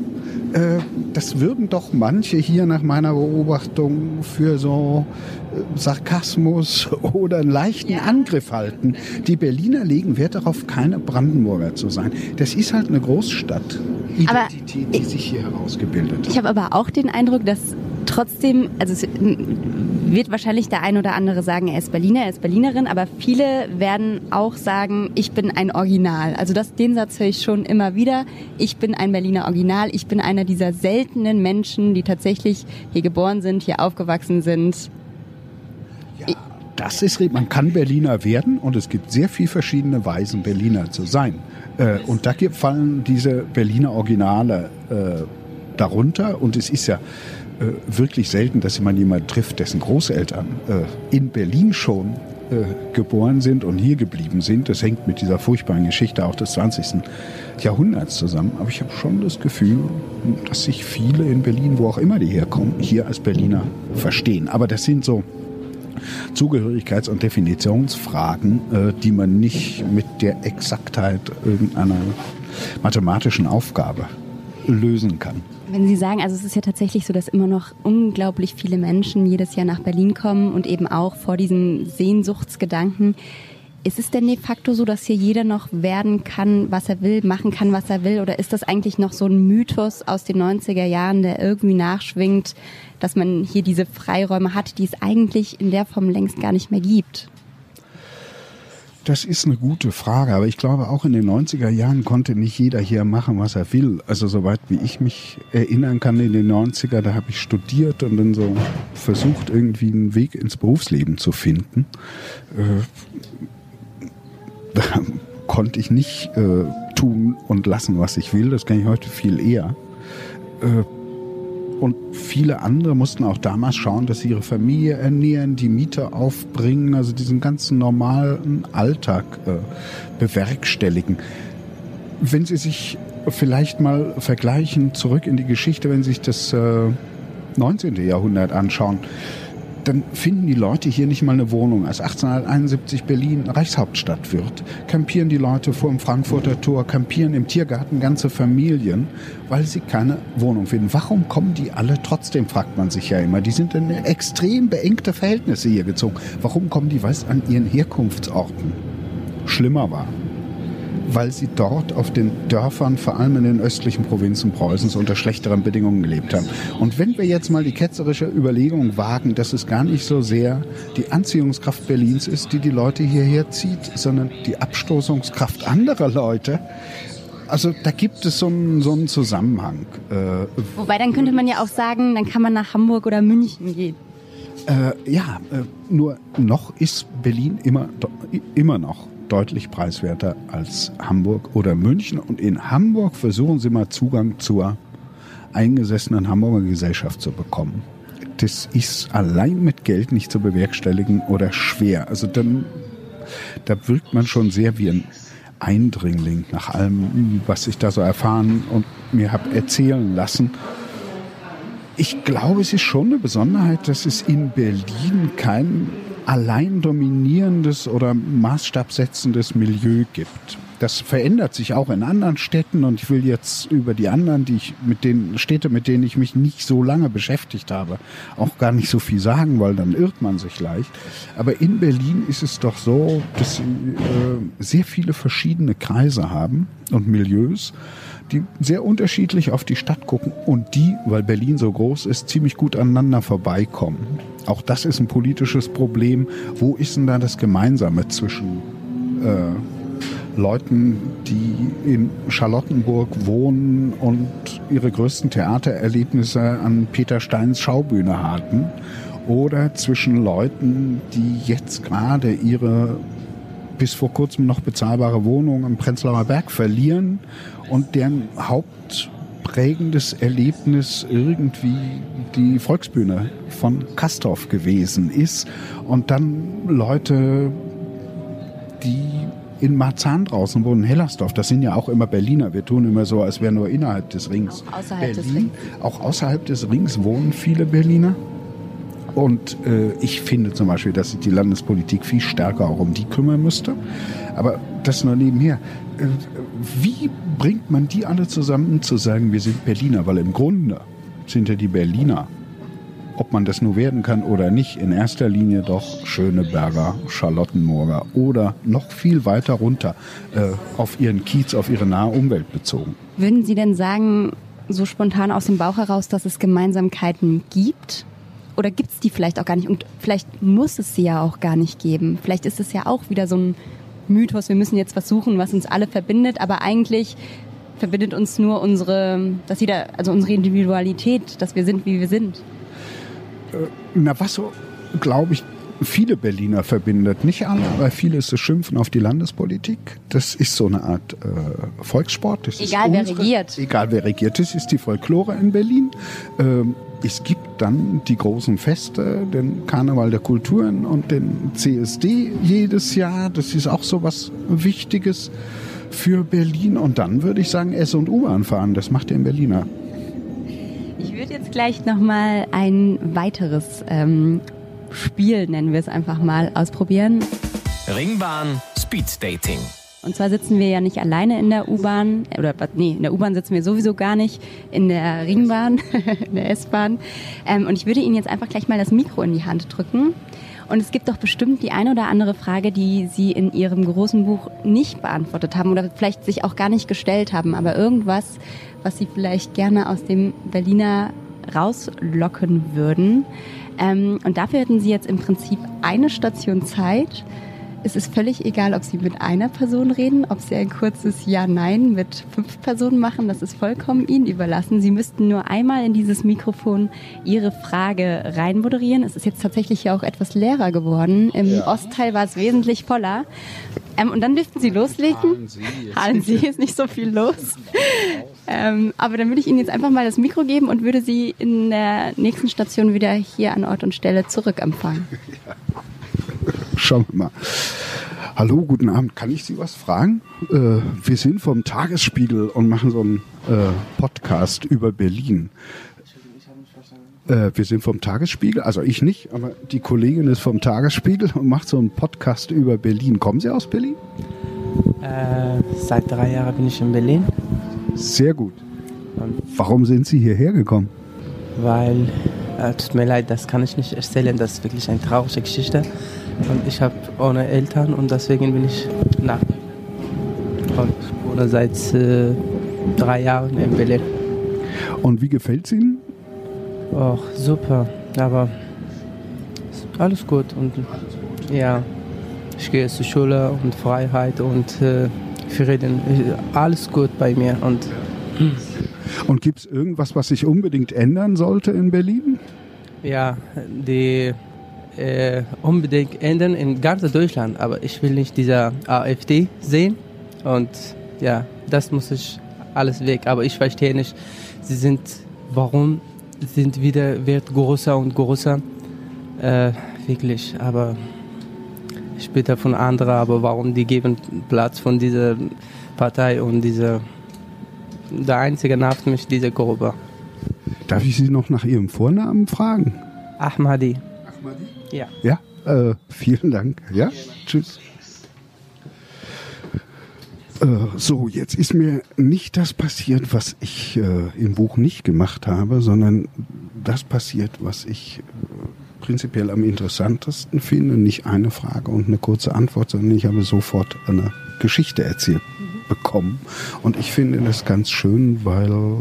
äh, das würden doch manche hier nach meiner Beobachtung für so äh, Sarkasmus oder einen leichten ja. Angriff halten. Die Berliner legen Wert darauf, keine Brandenburger zu sein. Das ist halt eine Großstadt. Identität, die sich hier herausgebildet hat. Ich habe aber auch den Eindruck, dass trotzdem, also es wird wahrscheinlich der ein oder andere sagen, er ist Berliner, er ist Berlinerin, aber viele werden auch sagen, ich bin ein Original. Also das, den Satz höre ich schon immer wieder. Ich bin ein Berliner Original. Ich bin einer dieser seltenen Menschen, die tatsächlich hier geboren sind, hier aufgewachsen sind. Das ist, man kann Berliner werden und es gibt sehr viele verschiedene Weisen, Berliner zu sein. Äh, und da fallen diese Berliner Originale äh, darunter und es ist ja wirklich selten, dass man jemanden trifft, dessen Großeltern äh, in Berlin schon äh, geboren sind und hier geblieben sind. Das hängt mit dieser furchtbaren Geschichte auch des 20. Jahrhunderts zusammen. Aber ich habe schon das Gefühl, dass sich viele in Berlin, wo auch immer die herkommen, hier als Berliner verstehen. Aber das sind so Zugehörigkeits- und Definitionsfragen, äh, die man nicht mit der Exaktheit irgendeiner mathematischen Aufgabe lösen kann. Wenn Sie sagen, also es ist ja tatsächlich so, dass immer noch unglaublich viele Menschen jedes Jahr nach Berlin kommen und eben auch vor diesen Sehnsuchtsgedanken. Ist es denn de facto so, dass hier jeder noch werden kann, was er will, machen kann, was er will? Oder ist das eigentlich noch so ein Mythos aus den 90er Jahren, der irgendwie nachschwingt, dass man hier diese Freiräume hat, die es eigentlich in der Form längst gar nicht mehr gibt? Das ist eine gute Frage, aber ich glaube, auch in den 90er Jahren konnte nicht jeder hier machen, was er will. Also soweit wie ich mich erinnern kann, in den 90er, da habe ich studiert und dann so versucht, irgendwie einen Weg ins Berufsleben zu finden. Äh, da konnte ich nicht äh, tun und lassen, was ich will. Das kann ich heute viel eher. Äh, und viele andere mussten auch damals schauen, dass sie ihre Familie ernähren, die Miete aufbringen, also diesen ganzen normalen Alltag äh, bewerkstelligen. Wenn Sie sich vielleicht mal vergleichen, zurück in die Geschichte, wenn Sie sich das äh, 19. Jahrhundert anschauen, dann finden die Leute hier nicht mal eine Wohnung. Als 1871 Berlin Reichshauptstadt wird, campieren die Leute vor dem Frankfurter Tor, campieren im Tiergarten ganze Familien, weil sie keine Wohnung finden. Warum kommen die alle trotzdem, fragt man sich ja immer. Die sind in extrem beengte Verhältnisse hier gezogen. Warum kommen die, weil es an ihren Herkunftsorten schlimmer war? Weil sie dort auf den Dörfern, vor allem in den östlichen Provinzen Preußens, unter schlechteren Bedingungen gelebt haben. Und wenn wir jetzt mal die ketzerische Überlegung wagen, dass es gar nicht so sehr die Anziehungskraft Berlins ist, die die Leute hierher zieht, sondern die Abstoßungskraft anderer Leute, also da gibt es so einen, so einen Zusammenhang. Äh, Wobei dann könnte man ja auch sagen, dann kann man nach Hamburg oder München gehen. Äh, ja, äh, nur noch ist Berlin immer, immer noch deutlich preiswerter als Hamburg oder München. Und in Hamburg versuchen Sie mal Zugang zur eingesessenen Hamburger Gesellschaft zu bekommen. Das ist allein mit Geld nicht zu bewerkstelligen oder schwer. Also dann, da wirkt man schon sehr wie ein Eindringling nach allem, was ich da so erfahren und mir habe erzählen lassen. Ich glaube, es ist schon eine Besonderheit, dass es in Berlin kein allein dominierendes oder maßstabsetzendes Milieu gibt. Das verändert sich auch in anderen Städten und ich will jetzt über die anderen, die ich mit den Städte, mit denen ich mich nicht so lange beschäftigt habe, auch gar nicht so viel sagen, weil dann irrt man sich leicht. Aber in Berlin ist es doch so, dass sie äh, sehr viele verschiedene Kreise haben und Milieus die sehr unterschiedlich auf die Stadt gucken und die, weil Berlin so groß ist, ziemlich gut aneinander vorbeikommen. Auch das ist ein politisches Problem. Wo ist denn da das Gemeinsame zwischen äh, Leuten, die in Charlottenburg wohnen und ihre größten Theatererlebnisse an Peter Steins Schaubühne hatten? Oder zwischen Leuten, die jetzt gerade ihre bis vor kurzem noch bezahlbare Wohnung im Prenzlauer Berg verlieren und deren hauptprägendes Erlebnis irgendwie die Volksbühne von Kastorf gewesen ist und dann Leute, die in Marzahn draußen wohnen, Hellersdorf, das sind ja auch immer Berliner. Wir tun immer so, als wäre nur innerhalb des Rings. Auch außerhalb Berlin. des Rings. Auch außerhalb des Rings wohnen viele Berliner. Und äh, ich finde zum Beispiel, dass sich die Landespolitik viel stärker auch um die kümmern müsste. Aber das nur nebenher. Äh, wie bringt man die alle zusammen, zu sagen, wir sind Berliner? Weil im Grunde sind ja die Berliner, ob man das nur werden kann oder nicht, in erster Linie doch Schöneberger, Charlottenburger oder noch viel weiter runter äh, auf ihren Kiez, auf ihre nahe Umwelt bezogen. Würden Sie denn sagen, so spontan aus dem Bauch heraus, dass es Gemeinsamkeiten gibt? Oder gibt es die vielleicht auch gar nicht? Und vielleicht muss es sie ja auch gar nicht geben. Vielleicht ist es ja auch wieder so ein Mythos, wir müssen jetzt was suchen, was uns alle verbindet, aber eigentlich verbindet uns nur unsere, dass jeder, also unsere Individualität, dass wir sind, wie wir sind. Äh, na, was so, glaube ich, viele Berliner verbindet. Nicht alle, aber viele ist das Schimpfen auf die Landespolitik. Das ist so eine Art äh, Volkssport. Das egal wer regiert. Egal wer regiert. Das ist die Folklore in Berlin. Ähm, es gibt dann die großen Feste, den Karneval der Kulturen und den CSD jedes Jahr. Das ist auch so was Wichtiges für Berlin. Und dann würde ich sagen, S- und U-Bahn fahren. Das macht den Berliner. Ich würde jetzt gleich nochmal ein weiteres ähm, Spiel, nennen wir es einfach mal, ausprobieren. Ringbahn Speed Dating. Und zwar sitzen wir ja nicht alleine in der U-Bahn, oder nee, in der U-Bahn sitzen wir sowieso gar nicht, in der Ringbahn, in der S-Bahn. Ähm, und ich würde Ihnen jetzt einfach gleich mal das Mikro in die Hand drücken. Und es gibt doch bestimmt die eine oder andere Frage, die Sie in Ihrem großen Buch nicht beantwortet haben oder vielleicht sich auch gar nicht gestellt haben, aber irgendwas, was Sie vielleicht gerne aus dem Berliner rauslocken würden. Ähm, und dafür hätten Sie jetzt im Prinzip eine Station Zeit, es ist völlig egal, ob Sie mit einer Person reden, ob Sie ein kurzes Ja-Nein mit fünf Personen machen. Das ist vollkommen Ihnen überlassen. Sie müssten nur einmal in dieses Mikrofon Ihre Frage reinmoderieren. Es ist jetzt tatsächlich ja auch etwas leerer geworden. Im ja. Ostteil war es wesentlich voller. Ähm, und dann dürften Sie loslegen. Hallen Sie, ist nicht so viel los. ähm, aber dann würde ich Ihnen jetzt einfach mal das Mikro geben und würde Sie in der nächsten Station wieder hier an Ort und Stelle zurückempfangen. Ja. Schauen wir mal. Hallo, guten Abend. Kann ich Sie was fragen? Äh, wir sind vom Tagesspiegel und machen so einen äh, Podcast über Berlin. Äh, wir sind vom Tagesspiegel, also ich nicht, aber die Kollegin ist vom Tagesspiegel und macht so einen Podcast über Berlin. Kommen Sie aus Berlin? Äh, seit drei Jahren bin ich in Berlin. Sehr gut. Und Warum sind Sie hierher gekommen? Weil, äh, tut mir leid, das kann ich nicht erzählen, das ist wirklich eine traurige Geschichte. Und ich habe ohne Eltern und deswegen bin ich nach und wohne seit äh, drei Jahren in Berlin. Und wie gefällt es Ihnen? Ach, super, aber alles gut und ja, ich gehe zur Schule und Freiheit und äh, Frieden, alles gut bei mir und und gibt es irgendwas, was sich unbedingt ändern sollte in Berlin? Ja, die äh, unbedingt ändern in ganz Deutschland, aber ich will nicht dieser AfD sehen und ja, das muss ich alles weg. Aber ich verstehe nicht, sie sind, warum sind wieder wird größer und größer, äh, wirklich. Aber ich bitte von anderen, aber warum die geben Platz von dieser Partei und dieser der einzige nervt mich diese Gruppe. Darf ich Sie noch nach Ihrem Vornamen fragen? Ahmadi. Ja. Ja, äh, vielen Dank. Ja, tschüss. Äh, so, jetzt ist mir nicht das passiert, was ich äh, im Buch nicht gemacht habe, sondern das passiert, was ich äh, prinzipiell am interessantesten finde. Nicht eine Frage und eine kurze Antwort, sondern ich habe sofort eine Geschichte erzählt bekommen. Und ich finde das ganz schön, weil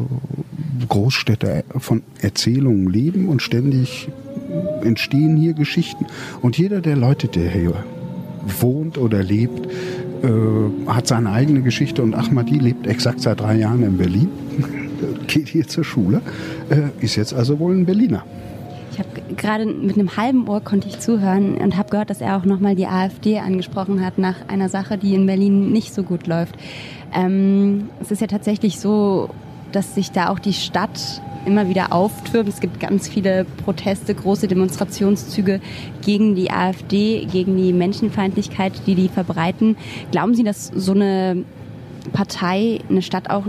Großstädte von Erzählungen leben und ständig entstehen hier Geschichten. Und jeder der Leute, der hier wohnt oder lebt, äh, hat seine eigene Geschichte. Und Ahmadi lebt exakt seit drei Jahren in Berlin, geht hier zur Schule, äh, ist jetzt also wohl ein Berliner. Ich habe gerade mit einem halben Ohr konnte ich zuhören und habe gehört, dass er auch nochmal die AfD angesprochen hat nach einer Sache, die in Berlin nicht so gut läuft. Ähm, es ist ja tatsächlich so, dass sich da auch die Stadt immer wieder auftürmt. Es gibt ganz viele Proteste, große Demonstrationszüge gegen die AfD, gegen die Menschenfeindlichkeit, die die verbreiten. Glauben Sie, dass so eine Partei, eine Stadt auch,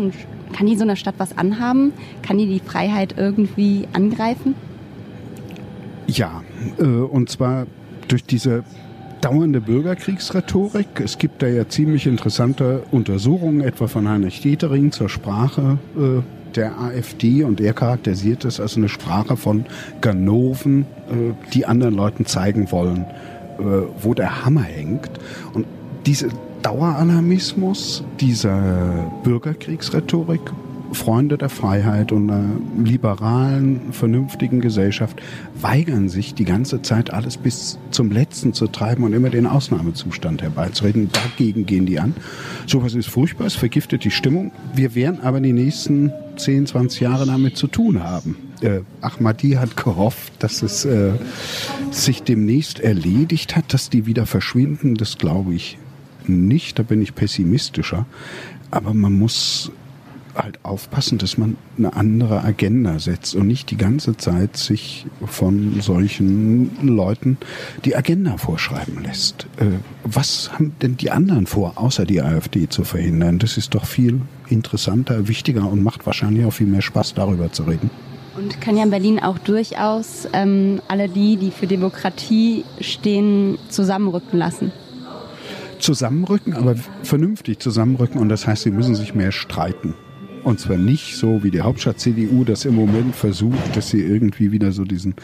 kann die so einer Stadt was anhaben? Kann die die Freiheit irgendwie angreifen? Ja, äh, und zwar durch diese dauernde Bürgerkriegsrhetorik. Es gibt da ja ziemlich interessante Untersuchungen, etwa von Heinrich Dietering zur Sprache äh, der AfD und er charakterisiert es als eine Sprache von Ganoven, äh, die anderen Leuten zeigen wollen, äh, wo der Hammer hängt. Und diese Daueralarmismus, dieser Bürgerkriegsrhetorik Freunde der Freiheit und einer liberalen, vernünftigen Gesellschaft weigern sich die ganze Zeit alles bis zum Letzten zu treiben und immer den Ausnahmezustand herbeizureden. Dagegen gehen die an. Sowas ist furchtbar, es vergiftet die Stimmung. Wir werden aber die nächsten 10, 20 Jahre damit zu tun haben. Äh, Ahmadi hat gehofft, dass es äh, sich demnächst erledigt hat, dass die wieder verschwinden. Das glaube ich nicht, da bin ich pessimistischer. Aber man muss halt aufpassen, dass man eine andere Agenda setzt und nicht die ganze Zeit sich von solchen Leuten die Agenda vorschreiben lässt. Äh, was haben denn die anderen vor, außer die AfD zu verhindern? Das ist doch viel interessanter, wichtiger und macht wahrscheinlich auch viel mehr Spaß, darüber zu reden. Und kann ja in Berlin auch durchaus ähm, alle die, die für Demokratie stehen, zusammenrücken lassen zusammenrücken, aber vernünftig zusammenrücken und das heißt, sie müssen sich mehr streiten. Und zwar nicht so wie die Hauptstadt-CDU das im Moment versucht, dass sie irgendwie wieder so diesen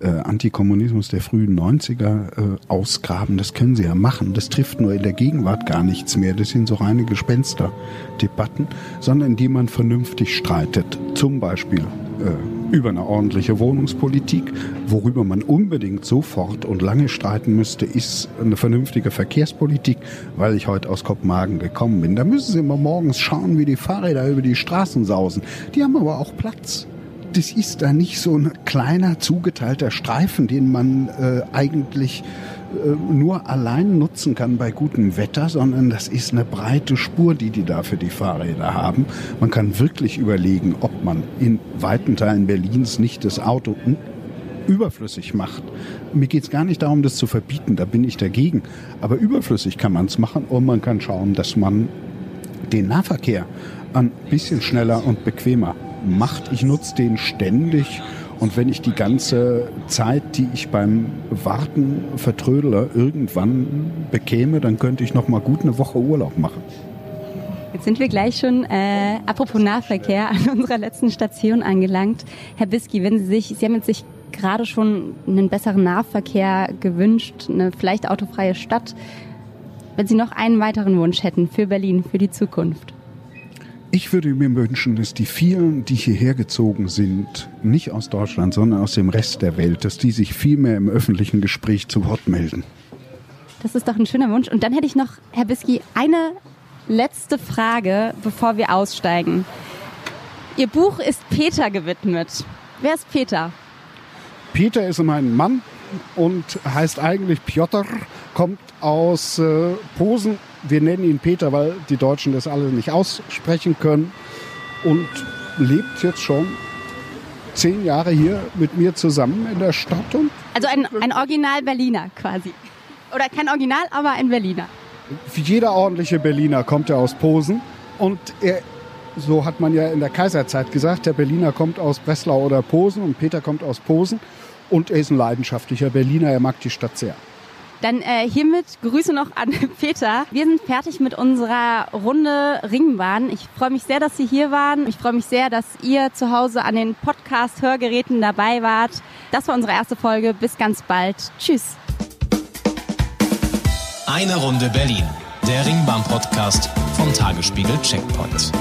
äh, Antikommunismus der frühen 90er äh, ausgraben. Das können sie ja machen. Das trifft nur in der Gegenwart gar nichts mehr. Das sind so reine Gespensterdebatten, sondern indem man vernünftig streitet. Zum Beispiel äh, über eine ordentliche Wohnungspolitik. Worüber man unbedingt sofort und lange streiten müsste, ist eine vernünftige Verkehrspolitik, weil ich heute aus Kopenhagen gekommen bin. Da müssen Sie immer morgens schauen, wie die Fahrräder über die Straßen sausen. Die haben aber auch Platz das ist da nicht so ein kleiner zugeteilter Streifen, den man äh, eigentlich nur allein nutzen kann bei gutem Wetter, sondern das ist eine breite Spur, die die da für die Fahrräder haben. Man kann wirklich überlegen, ob man in weiten Teilen Berlins nicht das Auto überflüssig macht. Mir geht es gar nicht darum, das zu verbieten, da bin ich dagegen. Aber überflüssig kann man es machen und man kann schauen, dass man den Nahverkehr ein bisschen schneller und bequemer macht. Ich nutze den ständig und wenn ich die ganze Zeit, die ich beim Warten vertrödele, irgendwann bekäme, dann könnte ich noch mal gut eine Woche Urlaub machen. Jetzt sind wir gleich schon, äh, apropos Nahverkehr, an unserer letzten Station angelangt. Herr Biski, wenn Sie sich, Sie haben jetzt sich gerade schon einen besseren Nahverkehr gewünscht, eine vielleicht autofreie Stadt. Wenn Sie noch einen weiteren Wunsch hätten für Berlin, für die Zukunft. Ich würde mir wünschen, dass die vielen, die hierher gezogen sind, nicht aus Deutschland, sondern aus dem Rest der Welt, dass die sich viel mehr im öffentlichen Gespräch zu Wort melden. Das ist doch ein schöner Wunsch. Und dann hätte ich noch, Herr Biski, eine letzte Frage, bevor wir aussteigen. Ihr Buch ist Peter gewidmet. Wer ist Peter? Peter ist mein Mann und heißt eigentlich Piotr, kommt aus äh, Posen wir nennen ihn Peter, weil die Deutschen das alle nicht aussprechen können und lebt jetzt schon zehn Jahre hier mit mir zusammen in der Stadt. Und also ein, ein Original Berliner quasi. Oder kein Original, aber ein Berliner. Jeder ordentliche Berliner kommt er aus Posen und er, so hat man ja in der Kaiserzeit gesagt, der Berliner kommt aus Breslau oder Posen und Peter kommt aus Posen und er ist ein leidenschaftlicher Berliner, er mag die Stadt sehr. Dann äh, hiermit Grüße noch an Peter. Wir sind fertig mit unserer Runde Ringbahn. Ich freue mich sehr, dass Sie hier waren. Ich freue mich sehr, dass ihr zu Hause an den Podcast-Hörgeräten dabei wart. Das war unsere erste Folge. Bis ganz bald. Tschüss. Eine Runde Berlin. Der Ringbahn-Podcast vom Tagesspiegel Checkpoint.